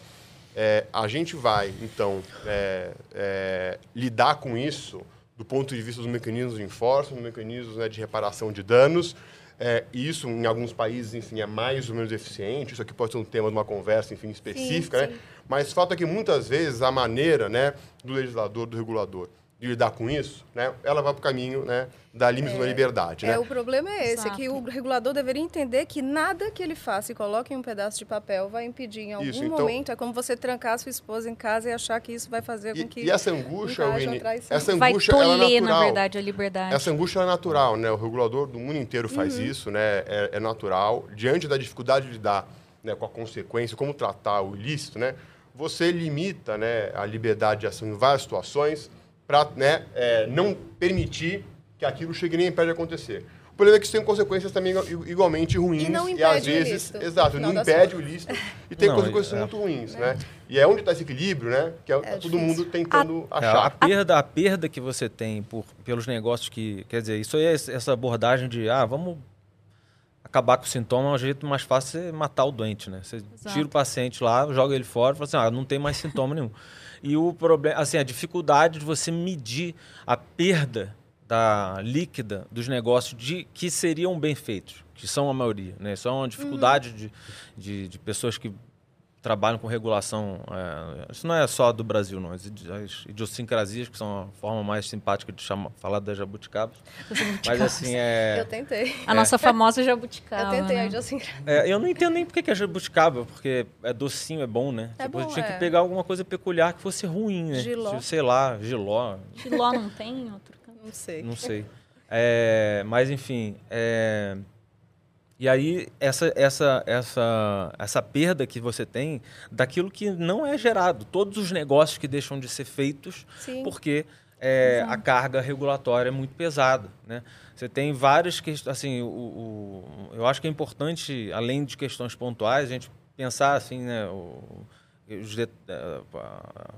é, a gente vai, então, é, é, lidar com isso do ponto de vista dos mecanismos de enforcement, dos mecanismos né, de reparação de danos, é, isso, em alguns países, enfim, é mais ou menos eficiente. Isso aqui pode ser um tema de uma conversa, enfim, específica, sim, sim. né? Mas o fato é que, muitas vezes, a maneira né, do legislador, do regulador, de lidar com isso, né, ela vai para o caminho né, da limite é, da liberdade. Né? É, o problema é esse, é que o regulador deveria entender que nada que ele faça e coloque em um pedaço de papel vai impedir em algum isso, então, momento. É como você trancar a sua esposa em casa e achar que isso vai fazer com que. E essa angústia, Winnie, essa angústia vai tolir, ela é natural. na verdade, a liberdade. Essa angústia é natural, né? O regulador do mundo inteiro faz uhum. isso, né? É, é, natural. Diante da dificuldade de lidar né, com a consequência, como tratar o ilícito, né? Você limita né, a liberdade de ação em várias situações para né, é, não permitir que aquilo chegue nem perto de acontecer. O problema é que isso tem consequências também igualmente ruins. E, não impede e às vezes, o ilícito, exato, não impede o ilícito e tem não, consequências é, muito ruins, né? E é onde está esse equilíbrio, né? Que é, é todo mundo tentando a, achar. É, a perda, a perda que você tem por, pelos negócios que, quer dizer, isso aí é essa abordagem de, ah, vamos acabar com o sintoma, é um jeito mais fácil é matar o doente, né? Você Exato. tira o paciente lá, joga ele fora, e fala assim, ah, não tem mais sintoma nenhum. E o problema, assim, a dificuldade de você medir a perda da líquida dos negócios de que seriam bem feitos, que são a maioria, né? Isso é uma dificuldade uhum. de, de, de pessoas que trabalham com regulação. É, isso não é só do Brasil, não. As, as idiosincrasias, que são a forma mais simpática de chamar, falar das jabuticabas. Mas assim, é. Eu tentei. A é, nossa famosa jabuticaba. Eu tentei né? a idiosincrasia. É, eu não entendo nem porque que é jabuticaba, porque é docinho, é bom, né? É tipo, bom, tinha é. que pegar alguma coisa peculiar que fosse ruim, né? Giló. Tipo, sei lá, giló. Giló não tem outro Não sei. Não sei. É, mas, enfim. É, e aí, essa, essa, essa, essa perda que você tem daquilo que não é gerado. Todos os negócios que deixam de ser feitos Sim. porque é, a carga regulatória é muito pesada. Né? Você tem várias questões. Assim, o, o, eu acho que é importante, além de questões pontuais, a gente pensar assim, né, o, os, uh,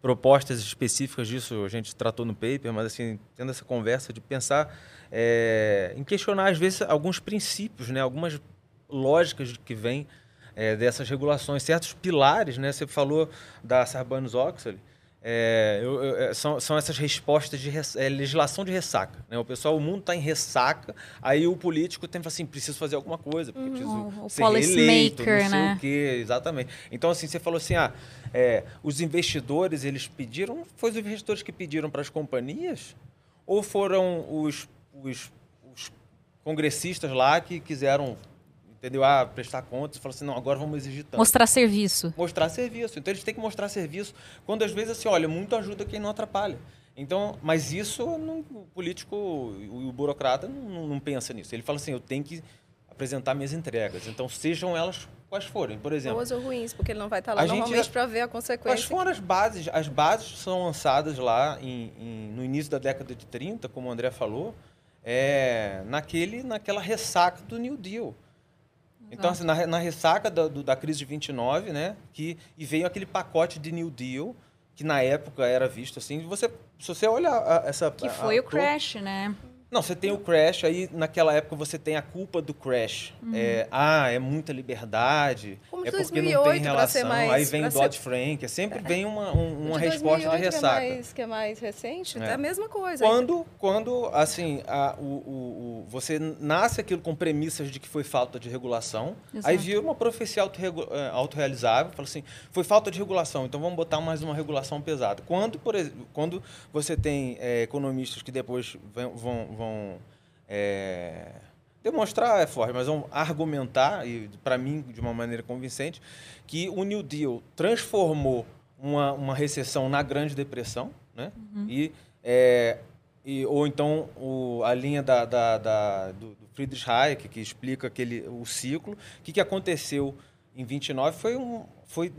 propostas específicas disso a gente tratou no paper, mas assim, tendo essa conversa de pensar é, em questionar, às vezes, alguns princípios, né, algumas lógicas que vêm é, dessas regulações, certos pilares. Né? Você falou da Sarbanes-Oxley, é, eu, eu, é, são, são essas respostas de res, é, legislação de ressaca. Né? O pessoal, o mundo está em ressaca, aí o político tem assim, preciso fazer alguma coisa, porque preciso uhum, o ser eleito, não sei né? o quê, exatamente. Então, assim, você falou assim, ah, é, os investidores, eles pediram, foi os investidores que pediram para as companhias? Ou foram os os, os congressistas lá que quiseram entendeu? Ah, prestar contas e falar assim, não, agora vamos exigir tanto. Mostrar serviço. Mostrar serviço. Então eles têm que mostrar serviço. Quando às vezes assim, olha, muito ajuda quem não atrapalha. Então, mas isso não, o político, o, o burocrata não, não, pensa nisso. Ele fala assim, eu tenho que apresentar minhas entregas. Então sejam elas quais forem. Por exemplo, Boas ou ruins, porque ele não vai estar lá A normalmente já- para ver a Quais consequência. foram as bases? As bases são lançadas lá em- em- no início da década de 30, como o André falou, é, naquele, naquela ressaca do New Deal. Então, assim, na, na ressaca da, do- da crise de 29, né, que, e veio aquele pacote de New Deal, que na época era visto assim, você, se você olha a- essa... Que a- foi a- o crash, né? Não, você tem o crash, aí naquela época você tem a culpa do crash. É, ah, é muita liberdade, Como é porque não 2008, tem pra relação. ser mais- aí vem o ser- Dodd-Frank, é sempre vem uma, um- uma de resposta 2008, de ressaca. Que é mais, que é mais recente, É. é a mesma coisa. Quando, quando assim, a- o, o- o- você nasce aquilo com premissas de que foi falta de regulação, aí Exato. vira uma profecia eh, autorrealizável, fala assim, foi falta de regulação, então vamos botar mais uma regulação pesada. Quando, por exemplo, quando você tem eh, economistas que depois vão, vão, vão, eh, demonstrar é forte, mas vão argumentar, e para mim de uma maneira convincente, que o New Deal transformou uma, uma recessão na Grande Depressão, né? E, é, e, ou então o, a linha da, da- da- do, do Friedrich Hayek, que explica aquele, o ciclo. O que, que aconteceu em 29 foi, um, foi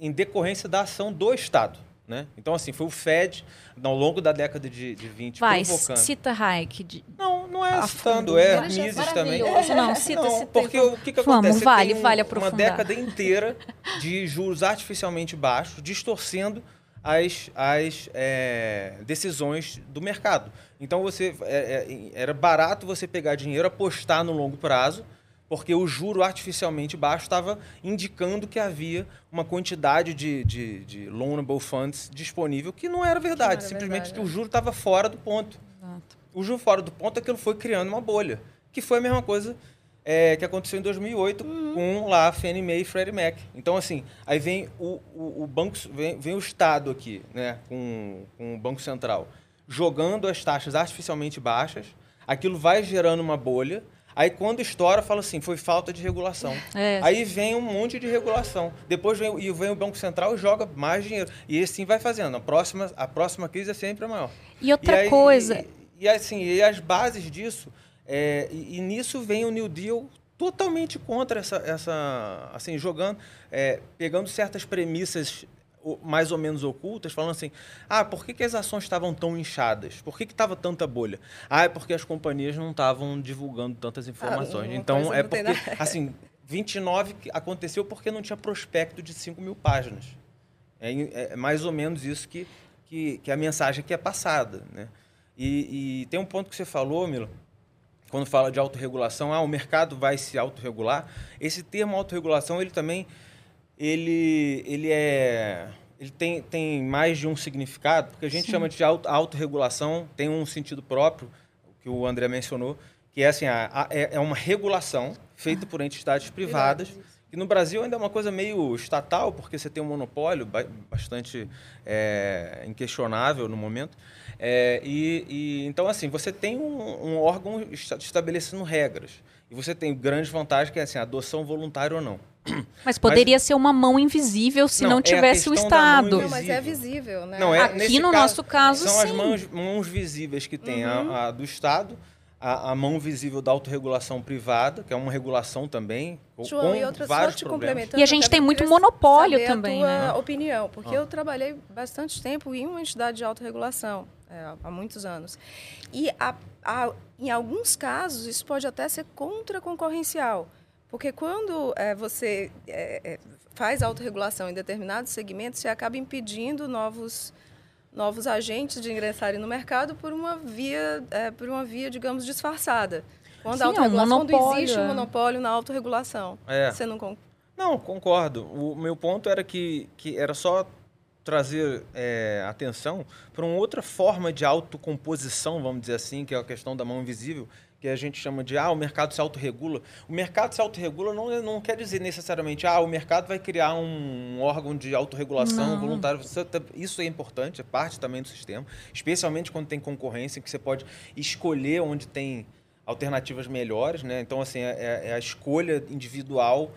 em decorrência da ação do Estado. Né? Então, assim, foi o Fed, ao longo da década de, de 20, Vai, provocando. cita Hayek. de- Não, não é citando, é é Mises também. Não, cita, Não, cita. porque o que, que Vamos, acontece? Vale, vale uma aprofundar. década inteira de juros artificialmente baixos, distorcendo as, as é, decisões do mercado. Então você é, é, era barato você pegar dinheiro, apostar no longo prazo, porque o juro artificialmente baixo estava indicando que havia uma quantidade de, de, de loanable funds disponível que não era verdade, era simplesmente verdade, o juro estava fora do ponto. Exato. O juro fora do ponto, aquilo foi criando uma bolha, que foi a mesma coisa é, que aconteceu em 2008 com lá a Fannie Mae e Freddie Mac. Então, assim, aí vem o, o, o banco, vem, vem o Estado aqui, né, com, com o Banco Central, jogando as taxas artificialmente baixas, aquilo vai gerando uma bolha, aí quando estoura, fala assim, foi falta de regulação. É. Aí vem um monte de regulação. Depois vem, o- e vem o Banco Central e joga mais dinheiro. E assim vai fazendo. A próxima, a próxima crise é sempre a maior. E outra aí- coisa, E, e assim, e as bases disso, é, e, e nisso vem o New Deal totalmente contra essa, essa assim, jogando, é, pegando certas premissas mais ou menos ocultas, falando assim, ah, por que, que as ações estavam tão inchadas? Por que estava tanta bolha? Ah, é porque as companhias não estavam divulgando tantas informações. uma então, é porque, nada. assim, 29 que aconteceu porque não tinha prospecto de 5 mil páginas. É, é mais ou menos isso que, que, que a mensagem que é passada. Né? E, e tem um ponto que você falou, Milo, quando fala de autorregulação, ah, o mercado vai se autorregular. Esse termo autorregulação, ele também ele, ele é ele tem, tem mais de um significado, porque a gente chama de auto, autorregulação, tem um sentido próprio, que o André mencionou, que é assim, a, a- é, é uma regulação feita por entidades privadas, que no Brasil ainda é uma coisa meio estatal, porque você tem um monopólio ba- bastante é, inquestionável no momento. É, e, e, então, assim, você tem um, um órgão esta- estabelecendo regras. E você tem grande vantagem que é assim, adoção voluntária ou não. Mas poderia ser uma mão invisível se não, Não, é tivesse o da mão Estado. Não, mas é visível. né? Não, é, Aqui no nosso caso, São as sim. mãos, mãos visíveis que tem Uhum. a, a do Estado, a, a mão visível da autorregulação privada, que é uma regulação também, com, João, com e outra só vários te problemas. complementando. E a gente tem muito monopólio saber também, a tua né? opinião, porque Ah. eu trabalhei bastante tempo em uma entidade de autorregulação, é, há muitos anos. E a- a- em alguns casos isso pode até ser contra-concorrencial, porque quando é, você é, é, faz autorregulação em determinados segmentos, você acaba impedindo novos novos agentes de ingressarem no mercado por uma via, é, por uma via, digamos, disfarçada. Quando, Sim, a é um quando existe um é. monopólio na autorregulação. É. Você não con- Não, concordo. O meu ponto era que, que era só trazer é, atenção para uma outra forma de autocomposição, vamos dizer assim, que é a questão da mão invisível, que a gente chama de, ah, o mercado se autorregula. O mercado se autorregula não, não quer dizer necessariamente, ah, o mercado vai criar um órgão de autorregulação Não. voluntário. Isso é- Isso é importante, é parte também do sistema, especialmente quando tem concorrência, que você pode escolher onde tem alternativas melhores, né? Então, assim, é, é a escolha individual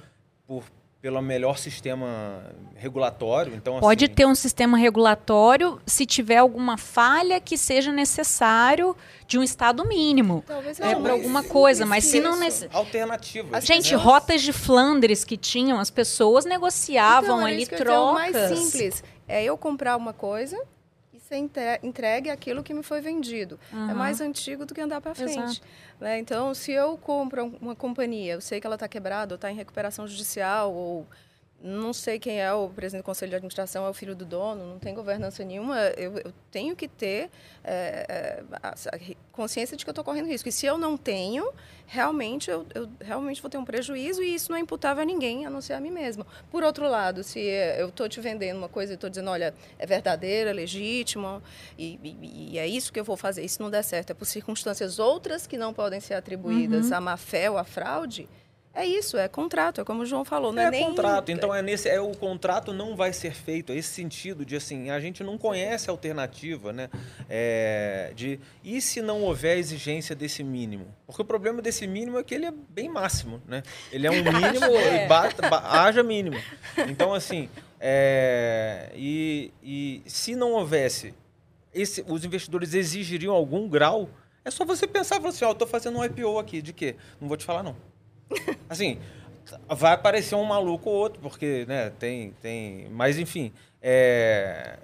por pelo melhor sistema regulatório. Então, Pode assim, ter um sistema regulatório se tiver alguma falha que seja necessário de um estado mínimo. Talvez É não, para alguma coisa, mas se não nesse... alternativas. Gente, né? rotas de Flandres que tinham, as pessoas negociavam Então, ali trocas. mais simples é eu comprar uma coisa ser entre- entregue aquilo que me foi vendido. É Aham. mais antigo do que andar para frente. Né? Então, se eu compro um- uma companhia, eu sei que ela está quebrada ou está em recuperação judicial ou não sei quem é o presidente do conselho de administração, é o filho do dono, não tem governança nenhuma, eu, eu tenho que ter é, é, consciência de que eu estou correndo risco. E se eu não tenho, realmente eu, eu realmente vou ter um prejuízo e isso não é imputável a ninguém, a não ser a mim mesmo. Por outro lado, se é, eu estou te vendendo uma coisa e estou dizendo, olha, é verdadeira, é legítima, e, e- e é isso que eu vou fazer, e se não der certo, é por circunstâncias outras que não podem ser atribuídas à má fé ou à fraude, é isso, é contrato, é como o João falou, não é, é nem... contrato, então é nesse, é o contrato não vai ser feito, é esse sentido de assim, a gente não conhece a alternativa, né? É, de e se não houver a exigência desse mínimo? Porque o problema desse mínimo é que ele é bem máximo, né? Ele é um mínimo, e bata- ba- haja mínimo. Então assim, é, e, e se não houvesse esse, os investidores exigiriam algum grau, é só você pensar, falar assim, ó, eu tô fazendo um IPO aqui, de quê? Não vou te falar não. Assim, vai aparecer um maluco ou outro, porque, né, tem, tem... Mas, enfim, é,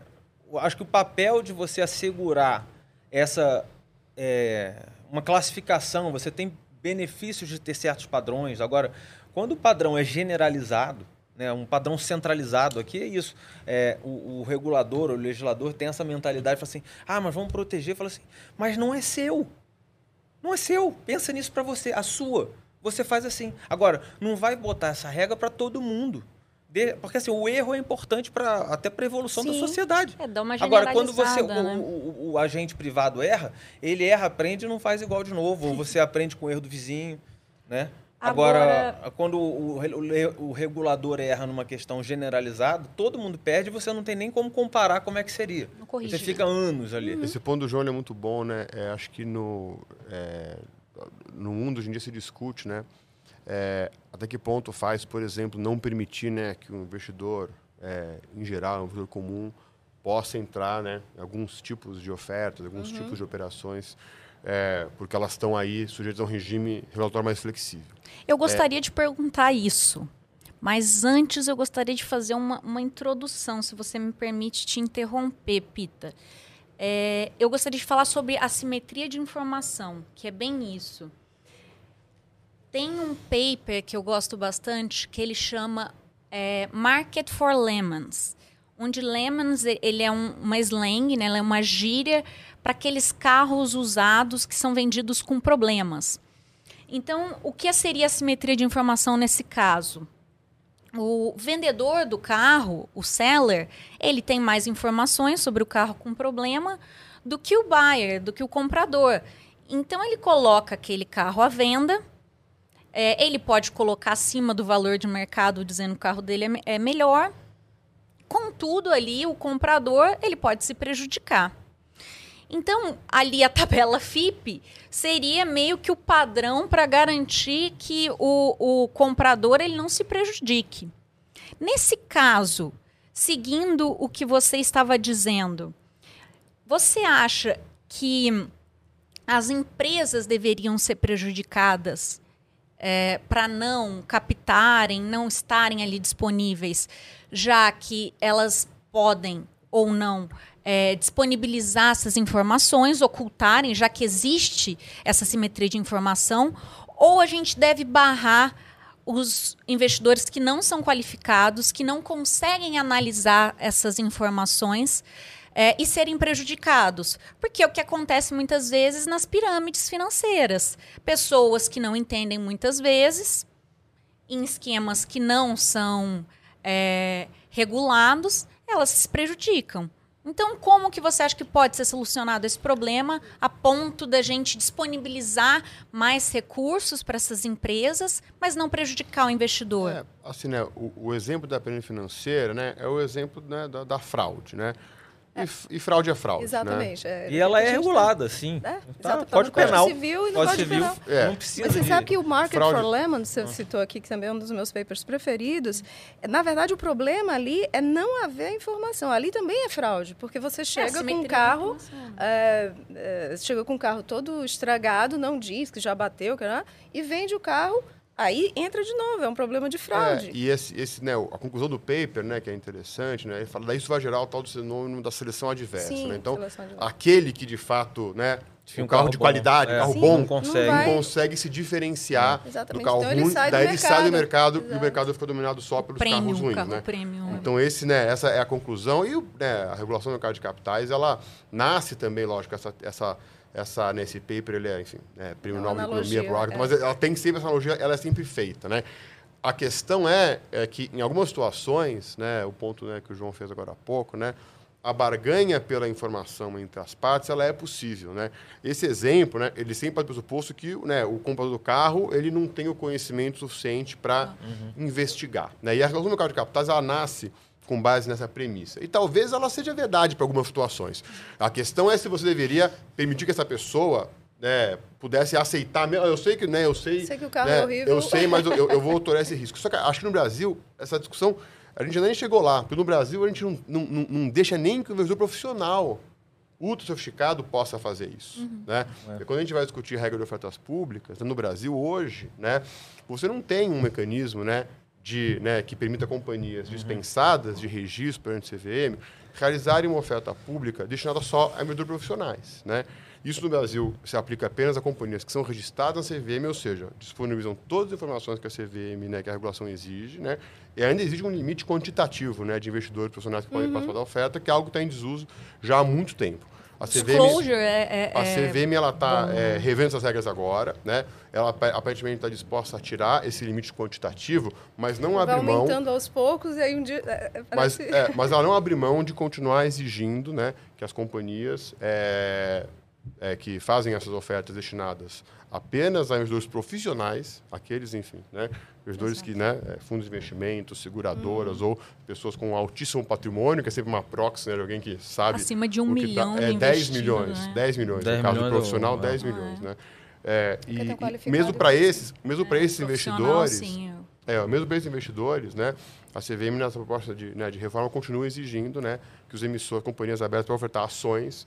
acho que o papel de você assegurar essa... é, uma classificação, você tem benefícios de ter certos padrões. Agora, quando o padrão é generalizado, né, um padrão centralizado aqui, é isso. É, o, o regulador, o legislador tem essa mentalidade, fala assim, ah, mas vamos proteger. Fala assim, mas não é seu. Não é seu. Pensa nisso para você, a sua. Você faz assim. Agora, não vai botar essa regra para todo mundo. De- porque assim, o erro é importante para até para evolução da Sim. sociedade. É, dá uma Agora, quando você generalizada, o, né? o- o agente privado erra, ele erra, aprende e não faz igual de novo. Ou você aprende com o erro do vizinho, né? Agora, Agora- quando o, o o regulador erra numa questão generalizada, todo mundo perde e você não tem nem como comparar como é que seria. Não corrige. Você fica anos ali. Esse ponto do João é muito bom, né? É, acho que no, é, no mundo hoje em dia se discute, né? É, até que ponto faz, por exemplo, não permitir né, que o investidor, é, em geral, um investidor comum, possa entrar né, em alguns tipos de ofertas, alguns tipos de operações, é, porque elas estão aí sujeitas a um regime regulatório mais flexível. Eu gostaria de perguntar isso. Mas antes eu gostaria de fazer uma, uma introdução, se você me permite te interromper, Pita. É, eu gostaria de falar sobre assimetria de informação, que é bem isso. Tem um paper que eu gosto bastante que ele chama é, Market for Lemons, onde lemons ele é um- uma slang, né, ela é uma gíria para aqueles carros usados que são vendidos com problemas. Então, o que seria a simetria de informação nesse caso? O vendedor do carro, o seller, ele tem mais informações sobre o carro com problema do que o buyer, do que o comprador. Então, ele coloca aquele carro à venda. é, ele pode colocar acima do valor de mercado, dizendo que o carro dele é, é melhor. Contudo, ali, o comprador, ele pode se prejudicar. Então, ali a tabela FIP seria meio que o padrão para garantir que o, o comprador ele não se prejudique. Nesse caso, seguindo o que você estava dizendo, você acha que as empresas deveriam ser prejudicadas para não captarem, não estarem ali disponíveis, já que elas podem ou não é, disponibilizar essas informações, ocultarem, já que existe essa simetria de informação, ou a gente deve barrar os investidores que não são qualificados, que não conseguem analisar essas informações é, e serem prejudicados. Porque é o que acontece muitas vezes nas pirâmides financeiras. Pessoas que não entendem muitas vezes, em esquemas que não são é, regulados, elas se prejudicam. Então, como que você acha que pode ser solucionado esse problema a ponto da gente disponibilizar mais recursos para essas empresas, mas não prejudicar o investidor? É, assim, né, o, o exemplo da pirâmide financeira né, é o exemplo né, da, da fraude. Né? E, e fraude é fraude. Né? Exatamente. Né? É, e ela é regulada, sim. É, tá, tá pode penal. civil e pode pode civil, penal. É. Não precisa Mas você de... sabe que o Market fraude. for Lemon, você citou aqui, que também é um dos meus papers preferidos, é, na verdade o problema ali é não haver informação. Ali também é fraude, porque você chega com um carro, é, é, chega com um carro todo estragado, não diz que já bateu, que, né, e vende o carro, aí entra de novo, é um problema de fraude. É, e esse, esse, né, a conclusão do paper, né, que é interessante, né, ele fala, daí isso vai gerar o tal do fenômeno da seleção adversa. Sim, né? Então, seleção adversa. aquele que de fato, né, Tinha um carro, de bom. qualidade, É, carro Sim, bom, não consegue. não consegue se diferenciar Exatamente. do carro Então ele ruim, sai do daí ele sai do mercado. mercado e o Exato. mercado fica dominado só pelos carros ruins, carro né? premium. Então esse, né, essa é a conclusão e né, a regulação do mercado de capitais, ela nasce também, lógico, essa, essa, essa nesse paper ele é, enfim, é prêmio É Nobel de Economia pro Rocket, é. mas ela tem sempre essa analogia, ela é sempre feita, né? A questão é, é que em algumas situações, né, o ponto né, que o João fez agora há pouco, né, a barganha pela informação entre as partes ela é possível, né? Esse exemplo, né, ele sempre parte do pressuposto que né, o comprador do carro ele não tem o conhecimento suficiente para investigar, né? E a regulação do mercado de capitais ela nasce com base nessa premissa. E talvez ela seja verdade para algumas situações. A questão é se você deveria permitir que essa pessoa né, pudesse aceitar. Eu sei que, né, eu sei. Sei que o carro né, é horrível. Eu sei, mas eu, eu, vou tolerar esse risco. Só que acho que no Brasil essa discussão a gente ainda nem chegou lá. Porque no Brasil a gente não, não, não, não deixa nem que o investidor profissional ultra sofisticado possa fazer isso, né? E quando a gente vai discutir regra de ofertas públicas, no Brasil hoje, né, você não tem um mecanismo, né, de, né, que permita companhias dispensadas de registro perante o CVM realizarem uma oferta pública destinada só a investidores profissionais, né? Isso no Brasil se aplica apenas a companhias que são registradas na CVM, ou seja, disponibilizam todas as informações que a CVM, né, que a regulação exige, né? E ainda existe um limite quantitativo, né, de investidores profissionais que podem participar da oferta, que é algo que está em desuso já há muito tempo. A Disclosure é, é, a é- CVM ela está revendo essas regras agora, né? Ela apa- aparentemente está disposta a tirar esse limite quantitativo, mas não Vai abre mão. aumentando aos poucos e aí um dia... é, é, Mas, parece- é, mas ela não abre mão de continuar exigindo, né, que as companhias é, é, que fazem essas ofertas destinadas apenas a investidores profissionais, aqueles, enfim, né, investidores que, né, é, fundos de investimento, seguradoras ou pessoas com altíssimo patrimônio, que é sempre uma proxy, né, de alguém que sabe Acima de um que milhão é, 10 investido, milhões, né? 10 milhões, 10 no caso do profissional, ou- 10 Ah, milhões, é. né? É, e, e mesmo para esses, mesmo para esses investidores, sim, eu- é, mesmo para esses investidores, né, a CVM nessa proposta de, né, de reforma continua exigindo, né, que os emissores, companhias abertas para ofertar ações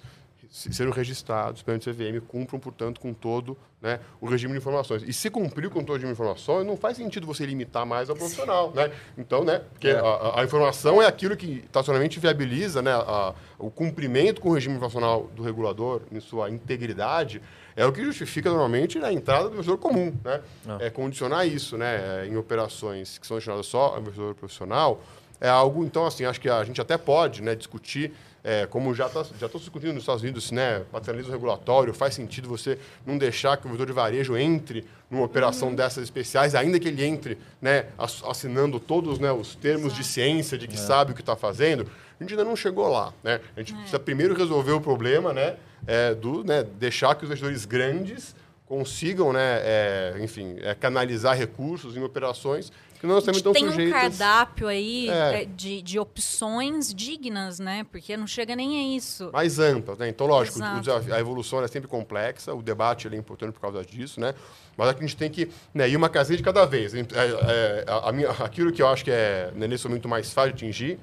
se- sejam registrados pelo CVM, cumpram, portanto, com todo né, o regime de informações. E se cumprir com todo o regime de informações, não faz sentido você limitar mais ao profissional, né? Então, né, porque a, a- a informação é aquilo que tacionalmente viabiliza né, a- o cumprimento com o regime informacional do regulador em sua integridade, é o que justifica normalmente a entrada do investidor comum, né? É condicionar isso, né, em operações que são destinadas só ao investidor profissional, é algo, então, assim, acho que a gente até pode né, discutir, é, como já está já tá se discutindo nos Estados Unidos, né, paternalismo regulatório, faz sentido você não deixar que o vendedor de varejo entre numa operação dessas especiais, ainda que ele entre né, ass- assinando todos né, os termos de ciência, de que sabe o que está fazendo, a gente ainda não chegou lá. Né? A gente precisa primeiro resolver o problema né, é, do né, deixar que os investidores grandes consigam, né, é, enfim, é, canalizar recursos em operações que não A gente necessariamente estão tem um cardápio aí É. é, de, de opções dignas, né? Porque não chega nem a isso. mais amplas, né? Então, lógico, Exato. a evolução é sempre complexa, o debate é importante por causa disso, né? Mas a gente tem que né, ir uma casinha de cada vez. É, é, a- a minha- aquilo que eu acho que é né, nesse momento mais fácil de atingir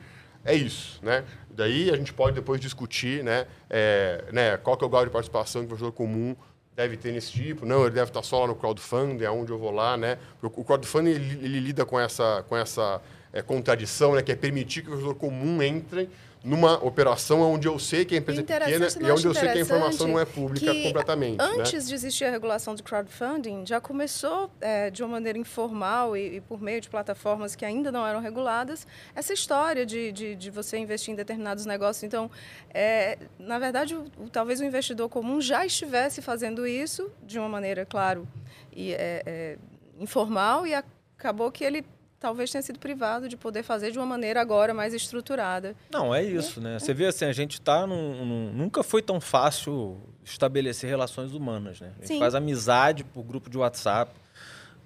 é isso, né? Daí a gente pode depois discutir, né, é, né qual que é o grau de participação que o investidor comum deve ter nesse tipo. Não, ele deve estar só lá no crowdfunding, aonde eu vou lá, né? O crowdfunding ele, ele lida com essa, com essa é, contradição, né, que é permitir que o investidor comum entre numa operação onde eu sei que a empresa é pequena e onde eu sei que a informação não é pública completamente. né? Antes de existir a regulação do crowdfunding, já começou é, de uma maneira informal e, e por meio de plataformas que ainda não eram reguladas, essa história de, de, de você investir em determinados negócios. Então, é, na verdade, o- o- talvez o investidor comum já estivesse fazendo isso de uma maneira, claro, e, é, é, informal e acabou que ele talvez tenha sido privado de poder fazer de uma maneira agora mais estruturada. Não, é isso, né? Você vê assim, a gente tá num, num- Nunca foi tão fácil estabelecer relações humanas, né? A gente Sim. faz amizade por grupo de WhatsApp,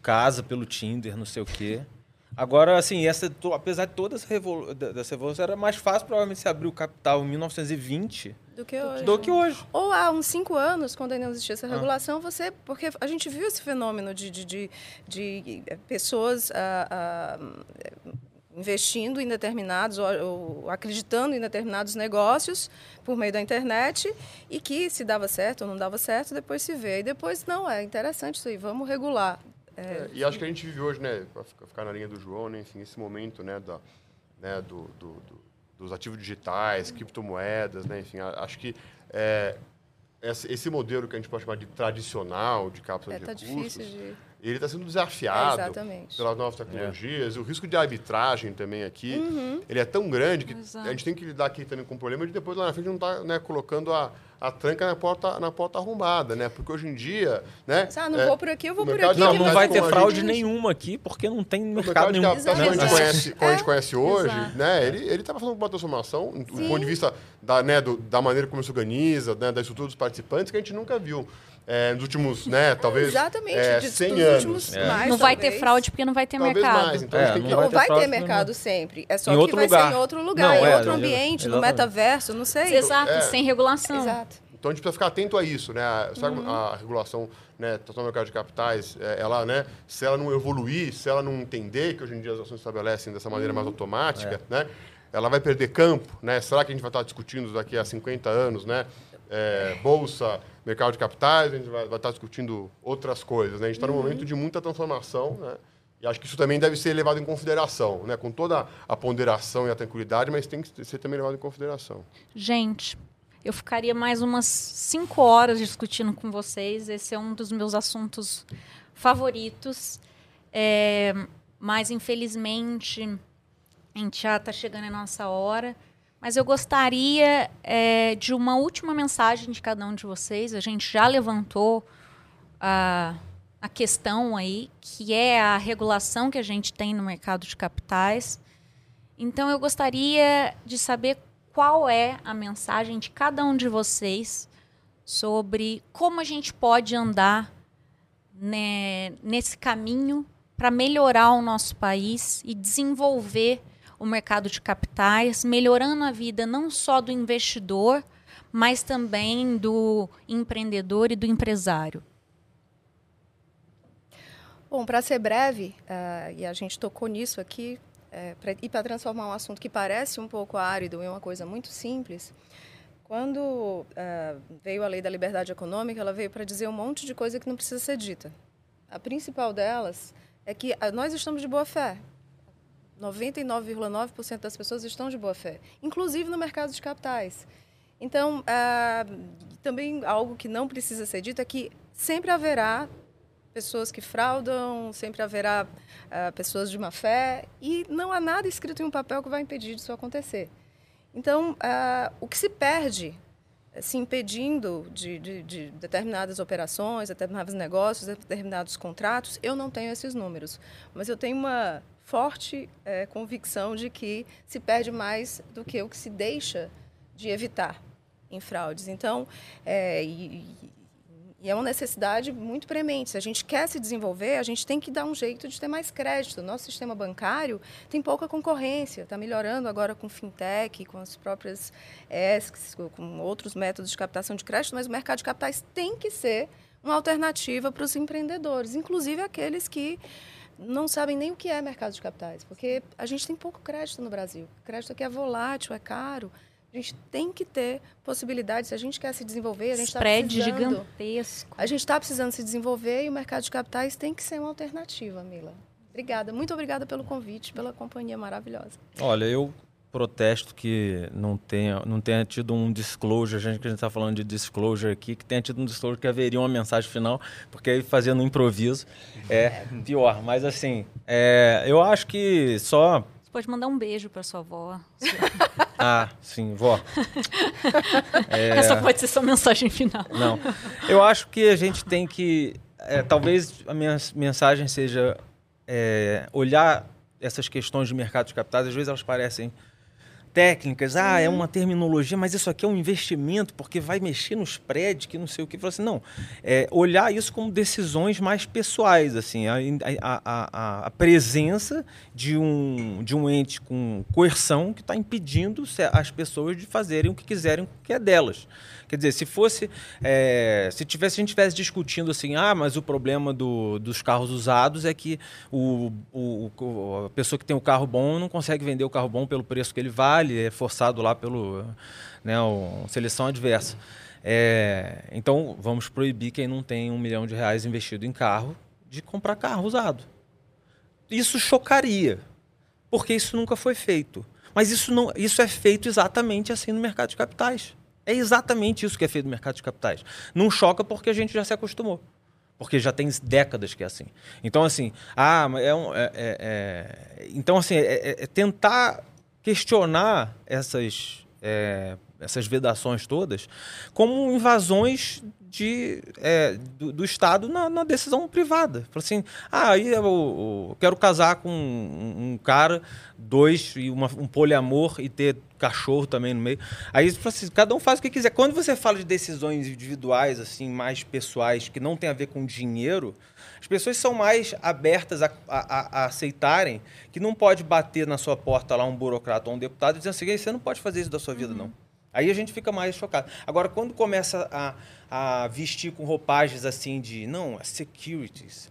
casa pelo Tinder, não sei o quê. Agora, assim, essa, apesar de toda essa, revolu da- dessa revolução, era mais fácil provavelmente se abrir o capital em 1920 Do que hoje. do que hoje. Ou há uns cinco anos, quando ainda não existia Ah. essa regulação, você. Porque a gente viu esse fenômeno de, de, de, de, eh, pessoas ah, ah, investindo em determinados, ou, ou acreditando em determinados negócios por meio da internet e que se dava certo ou não dava certo, depois se vê. E depois, não, é interessante isso aí, vamos regular. É, e acho que a gente vive hoje, né, para ficar na linha do João, né, enfim, esse momento, né, da, né, do, do- do- dos ativos digitais, criptomoedas, né, enfim, acho que é, esse, esse modelo que a gente pode chamar de tradicional de cápsula É, de tá recursos, difícil de. Ele está sendo É, desafiado exatamente. pelas novas tecnologias, o risco de arbitragem também aqui, ele é tão grande que Exato. a gente tem que lidar aqui também com o problema de depois lá na frente não estar né, colocando a, a tranca na porta, na porta arrumada, né? Porque hoje em dia, né? Ah, não é, vou por aqui, eu vou por aqui. Não, não vai ter fraude gente- nenhuma aqui, porque não tem mercado mercado de nenhum. capitais, como a gente Exato. conhece, como a gente É. conhece hoje, Exato. né? Ele ele está passando por uma transformação, do Sim. ponto de vista da, né, do- da maneira como se organiza, né, da estrutura dos participantes, que a gente nunca viu é, nos últimos, né? Talvez Exatamente, é, de- 100 dos anos. últimos É. mais, não vai ter talvez. fraude porque não vai ter Talvez mercado. mais. Então É, a gente tem não que vai Não ter vai ter mercado sempre. É só Em que outro vai lugar. ser em outro lugar, Não, em é, outro é, ambiente, no metaverso, não sei. Exato, É. sem regulação. Exato. Então a gente precisa ficar atento a isso, né? A- Uhum. a regulação, né, total mercado de capitais, é, ela, né, se ela não evoluir, se ela não entender que hoje em dia as ações se estabelecem dessa maneira Uhum. mais automática, né? Ela vai perder campo, né? Será que a gente vai estar discutindo daqui a 50 anos, né? é, bolsa, mercado de capitais, a gente vai, vai estar discutindo outras coisas, né? A gente está num momento de muita transformação, né? E acho que isso também deve ser levado em consideração, né? Com toda a ponderação e a tranquilidade, mas tem que ser também levado em consideração. Gente, eu ficaria mais umas cinco horas discutindo com vocês. Esse é um dos meus assuntos favoritos. É, mas, infelizmente, a gente já está chegando a nossa hora. Mas eu gostaria é, de uma última mensagem de cada um de vocês. A gente já levantou a, a questão aí, que é a regulação que a gente tem no mercado de capitais. Então, eu gostaria de saber qual é a mensagem de cada um de vocês sobre como a gente pode andar né, nesse caminho para melhorar o nosso país e desenvolver o mercado de capitais, melhorando a vida não só do investidor, mas também do empreendedor e do empresário. Bom, para ser breve, ah, e a gente tocou nisso aqui, é, pra, e para transformar um assunto que parece um pouco árido em uma coisa muito simples, quando ah, veio a lei da liberdade econômica, ela veio para dizer um monte de coisa que não precisa ser dita. A principal delas é que nós estamos de boa fé. 99,9% das pessoas estão de boa fé, inclusive no mercado de capitais. Então, ah, também algo que não precisa ser dito é que sempre haverá pessoas que fraudam, sempre haverá ah, pessoas de má fé e não há nada escrito em um papel que vai impedir disso acontecer. Então, ah, o que se perde se impedindo de, de, de determinadas operações, determinados negócios, determinados contratos, eu não tenho esses números, mas eu tenho uma forte eh, convicção de que se perde mais do que o que se deixa de evitar em fraudes. Então, é, e, e é uma necessidade muito premente. Se a gente quer se desenvolver, a gente tem que dar um jeito de ter mais crédito. O nosso sistema bancário tem pouca concorrência, está melhorando agora com fintech, com as próprias ESCs, com outros métodos de captação de crédito, mas o mercado de capitais tem que ser uma alternativa para os empreendedores, inclusive aqueles que não sabem nem o que é mercado de capitais, porque a gente tem pouco crédito no Brasil. O crédito aqui é volátil, é caro. A gente tem que ter possibilidades. Se a gente quer se desenvolver, a gente está precisando. gigantesco. A gente está precisando se desenvolver e o mercado de capitais tem que ser uma alternativa, Mila. Obrigada, muito obrigada pelo convite, pela companhia maravilhosa. Olha, eu protesto que não tenha, não tenha tido um disclosure, a gente que a gente está falando de disclosure aqui, que tenha tido um disclosure que haveria uma mensagem final, porque aí fazendo um improviso é pior. Mas assim, é, eu acho que só. Você pode mandar um beijo para sua avó. Ah, sim, vó. Essa pode ser sua mensagem final. Não. Eu acho que a gente tem que. é, talvez a minha mensagem seja é, olhar essas questões de mercado de capitais, às vezes elas parecem técnicas, ah, é uma terminologia, mas isso aqui é um investimento porque vai mexer nos prédios, que não sei o que. Assim, não, é, olhar isso como decisões mais pessoais, assim, a, a, a, a presença de um, de um ente com coerção que está impedindo as pessoas de fazerem o que quiserem, que é delas. Quer dizer, se fosse. É, se tivesse, a gente estivesse discutindo assim, ah, mas o problema do, dos carros usados é que o, o, a pessoa que tem o carro bom não consegue vender o carro bom pelo preço que ele vale, é forçado lá pelo né, o, seleção adversa. É, então, vamos proibir quem não tem um milhão de reais investido em carro de comprar carro usado. Isso chocaria, porque isso nunca foi feito. Mas isso, não, isso é feito exatamente assim no mercado de capitais. É exatamente isso que é feito no mercado de capitais. Não choca porque a gente já se acostumou. Porque já tem décadas que é assim. Então, assim, ah, é, um, é, é, é então, assim, é, é, é tentar questionar essas, essas vedações todas como invasões de, é, do, do, Estado na, na, decisão privada. Fala assim, ah, eu, eu quero casar com um, um, cara, dois, e uma, um poliamor e ter cachorro também no meio. Aí assim, cada um faz o que quiser. Quando você fala de decisões individuais, assim, mais pessoais, que não tem a ver com dinheiro, as pessoas são mais abertas a, a, a aceitarem que não pode bater na sua porta lá um burocrata ou um deputado dizendo assim, você não pode fazer isso da sua vida, uhum. não. Aí a gente fica mais chocado. Agora, quando começa a, a vestir com roupagens assim de, não, é securities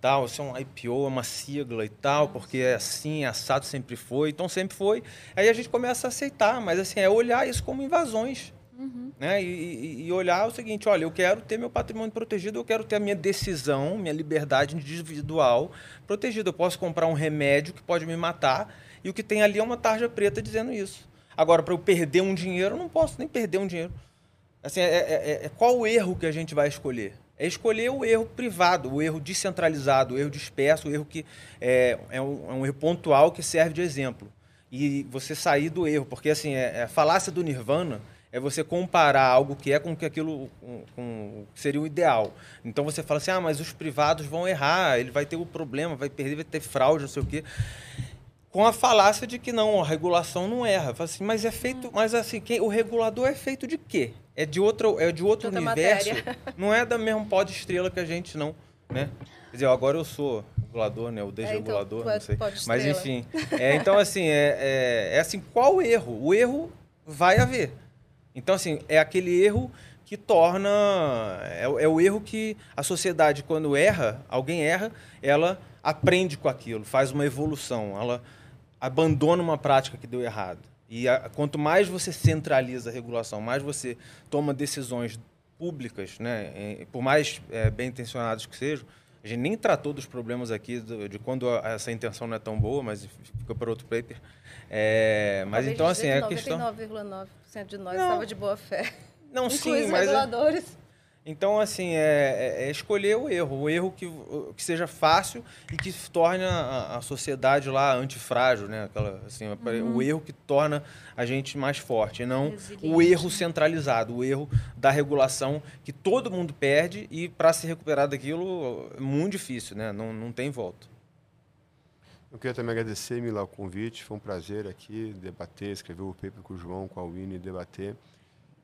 tal, isso é um IPO, é uma sigla e tal, porque é assim, é assado sempre foi, então sempre foi. Aí a gente começa a aceitar, mas assim, é olhar isso como invasões. Uhum. Né? E, e, olhar o seguinte, olha, eu quero ter meu patrimônio protegido, eu quero ter a minha decisão, minha liberdade individual protegida. Eu posso comprar um remédio que pode me matar e o que tem ali é uma tarja preta dizendo isso. Agora, para eu perder um dinheiro, eu não posso nem perder um dinheiro. Assim, é, é, é, é, qual o erro que a gente vai escolher? É escolher o erro privado, o erro descentralizado, o erro disperso, o erro que é, é, um, é um erro pontual que serve de exemplo. E você sair do erro, porque assim, é, é a falácia do nirvana é você comparar algo que é com que aquilo com, com, seria o ideal. Então você fala assim, ah, mas os privados vão errar, ele vai ter o um problema, vai perder, vai ter fraude, não sei o quê com a falácia de que não, a regulação não erra. Assim, mas é feito, mas assim, quem, o regulador é feito de quê? É de outro, é de outro universo. Matéria. Não é da mesma pó de estrela que a gente não, né? Quer dizer, agora eu sou regulador, né? O desregulador, é, então, não sei. Mas enfim, é, então assim, é, é, é assim, qual o erro? O erro vai haver. Então assim, é aquele erro que torna é, é o erro que a sociedade quando erra, alguém erra, ela aprende com aquilo, faz uma evolução, ela abandona uma prática que deu errado. E a, quanto mais você centraliza a regulação, mais você toma decisões públicas, né, por mais é, bem intencionadas que sejam, a gente nem tratou dos problemas aqui do, de quando a, essa intenção não é tão boa, mas fica para outro paper. É, mas então assim é a questão. 99,9% de nós estava de boa fé. Não, sim, mas é reguladores. Então, assim, é, é, é, escolher o erro. O erro que, que seja fácil e que torne a, a sociedade lá antifrágil, né? Aquela, assim, uhum. O erro que torna a gente mais forte. E não o erro centralizado, o erro da regulação que todo mundo perde e para se recuperar daquilo é muito difícil, né? Não, não tem volta. Eu queria também agradecer, Mila, o convite. Foi um prazer aqui debater, escrever o paper com o João, com a Winnie, debater.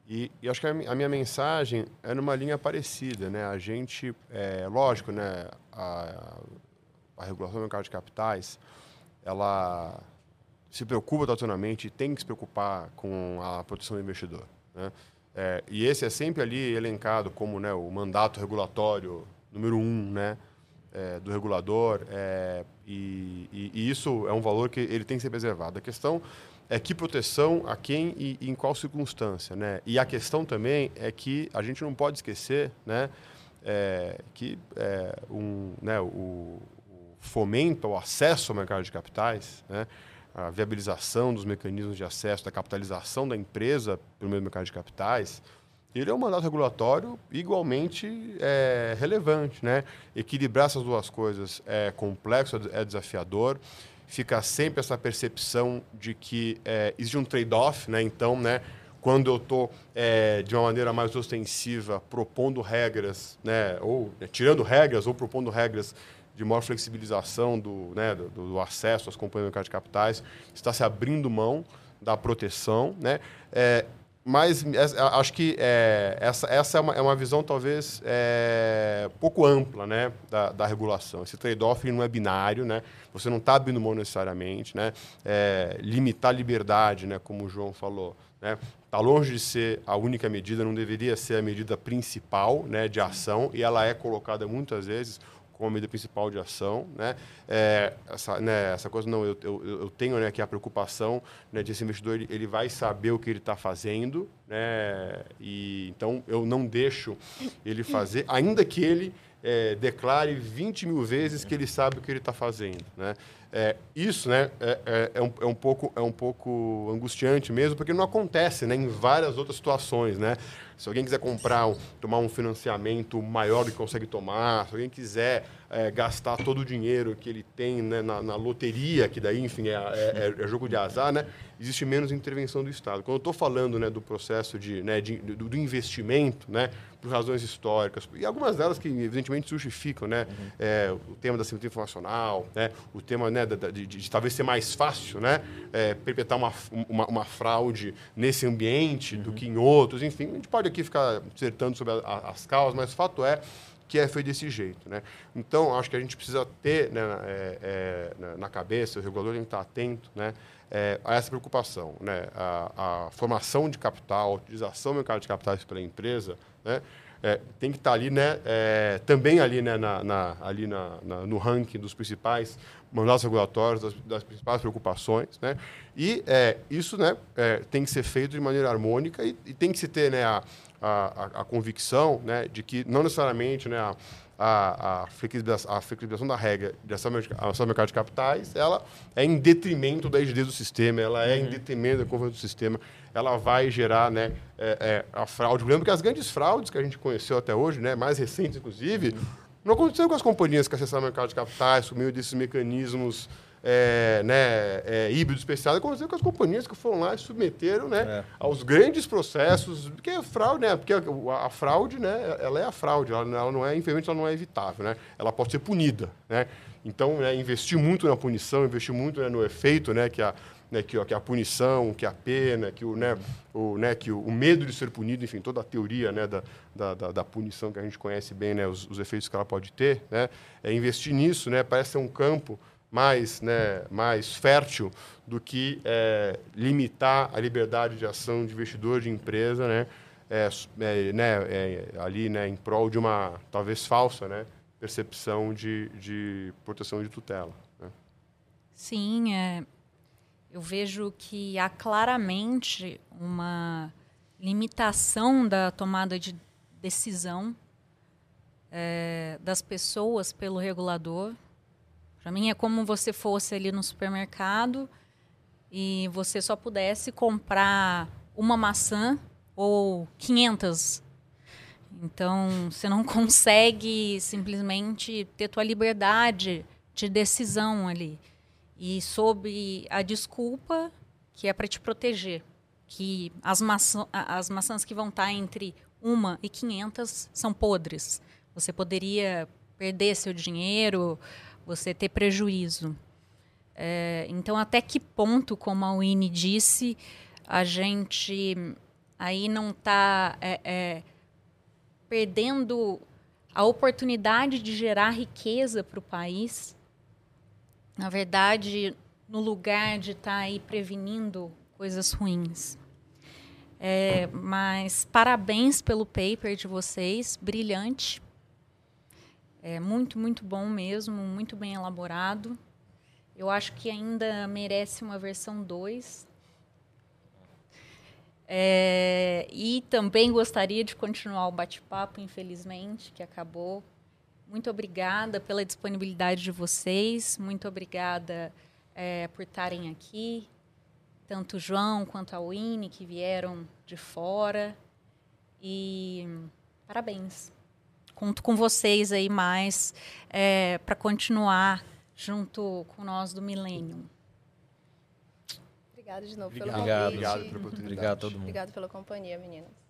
E, e, acho que a, minha mensagem é numa linha parecida, né? A gente, é, lógico, né? A, a regulação do mercado de capitais, ela se preocupa totalmente e tem que se preocupar com a proteção do investidor, né? É, e esse é sempre ali elencado como né, o mandato regulatório número um, né? É, do regulador é, e, e, e, isso é um valor que ele tem que ser preservado. A questão é que proteção a quem e, e, em qual circunstância, né? E a questão também é que a gente não pode esquecer, né, é, que é, um, né, o, o, fomento ao acesso ao mercado de capitais, né, a viabilização dos mecanismos de acesso, da capitalização da empresa pelo meio do mercado de capitais, ele é um mandato regulatório igualmente é, relevante, né? Equilibrar essas duas coisas é complexo, é desafiador fica sempre essa percepção de que é, existe um trade-off, né? Então, né, quando eu estou é, de uma maneira mais ostensiva propondo regras, né, ou né, tirando regras ou propondo regras de maior flexibilização do, né, do, do acesso às companhias do mercado de capitais, está se abrindo mão da proteção, né? É, mas acho que é, essa, essa é, uma, é uma visão talvez é, pouco ampla né, da, da regulação. Esse trade-off não é binário, né? você não está abrindo mão necessariamente. Né? É, limitar a liberdade, né, como o João falou, está né? longe de ser a única medida, não deveria ser a medida principal né, de ação, e ela é colocada muitas vezes como medida principal de ação, né? É, essa, né, essa coisa não, eu, eu, eu tenho né, aqui a preocupação né, de esse investidor ele, ele vai saber o que ele está fazendo, né? E então eu não deixo ele fazer, ainda que ele é, declare 20 mil vezes que ele sabe o que ele está fazendo, né? É, isso né, é, é, é, um, é, um pouco, é um pouco angustiante mesmo, porque não acontece né, em várias outras situações. Né? Se alguém quiser comprar, tomar um financiamento maior do que consegue tomar, se alguém quiser é, gastar todo o dinheiro que ele tem né, na, na, loteria, que daí, enfim, é, é, é, jogo de azar, né, existe menos intervenção do Estado. Quando eu estou falando né, do processo de, né, de do, do, investimento, né, por razões históricas, e algumas delas que, evidentemente, justificam né, uhum. É, o tema da simetria informacional, né, o tema né, de, de, de, talvez ser mais fácil né, é, perpetrar uma, uma, uma, fraude nesse ambiente uhum. do que em outros, enfim, a gente pode aqui ficar acertando sobre a, a, as causas, mas o fato é que é feito desse jeito. Né? Então, acho que a gente precisa ter né, é, é, na cabeça, o regulador tem que estar atento né, é, a essa preocupação. Né? A, a, formação de capital, a utilização do mercado de capitais pela empresa, né, é, tem que estar ali, né, é, também ali, né, na, na ali na, na, no ranking dos principais mandatos regulatórios, das, das principais preocupações. Né? E é, isso né, é, tem que ser feito de maneira harmônica e, e tem que se ter né, a, a, a, convicção né, de que não necessariamente né, a, a, a, flexibilização, a flexibilização da regra de ação ao mercado de capitais ela é em detrimento da rigidez do sistema, ela é uhum. em detrimento da confiança do sistema, ela vai gerar né, é, é, a fraude. Lembro que as grandes fraudes que a gente conheceu até hoje, né, mais recentes inclusive, uhum. Não aconteceram com as companhias que acessaram o mercado de capitais meio desses mecanismos é, né, é, híbrido especial, aconteceu com as companhias que foram lá e submeteram né, é. aos grandes processos, porque é fraude, né, porque a, a, fraude, né, ela é a fraude, ela, ela, não é, infelizmente, ela não é evitável, né, ela pode ser punida, né, então, né, investir muito na punição, investir muito né, no efeito, né, que a, né, que, que a punição, que a pena, que o, né, o, né, que o, o medo de ser punido, enfim, toda a teoria né, da, da, da, da punição que a gente conhece bem, né, os, os, efeitos que ela pode ter, né, é investir nisso, né, parece ser um campo mais, né, mais fértil do que é, limitar a liberdade de ação de investidor de empresa, né, é, é, né, é, ali né, em prol de uma talvez falsa né, percepção de, de proteção de tutela. Né? Sim, é, eu vejo que há claramente uma limitação da tomada de decisão é, das pessoas pelo regulador para mim é como você fosse ali no supermercado e você só pudesse comprar uma maçã ou 500. Então, você não consegue simplesmente ter tua liberdade de decisão ali. E sob a desculpa que é para te proteger, que as, maçã, as maçãs que vão estar tá entre uma e 500 são podres. Você poderia perder seu dinheiro, você ter prejuízo. É, então, até que ponto, como a Winnie disse, a gente aí não está é, é, perdendo a oportunidade de gerar riqueza para o país? Na verdade, no lugar de estar tá aí prevenindo coisas ruins. É, mas parabéns pelo paper de vocês, brilhante. É muito, muito bom mesmo, muito bem elaborado. Eu acho que ainda merece uma versão 2. É, e também gostaria de continuar o bate-papo, infelizmente, que acabou. Muito obrigada pela disponibilidade de vocês, muito obrigada é, por estarem aqui, tanto o João quanto a Winnie, que vieram de fora. E parabéns conto com vocês aí mais é, para continuar junto com nós do Millennium. Obrigada de novo obrigado, pelo convite. Obrigado, obrigado, obrigado a todo mundo. Obrigado pela companhia, meninas.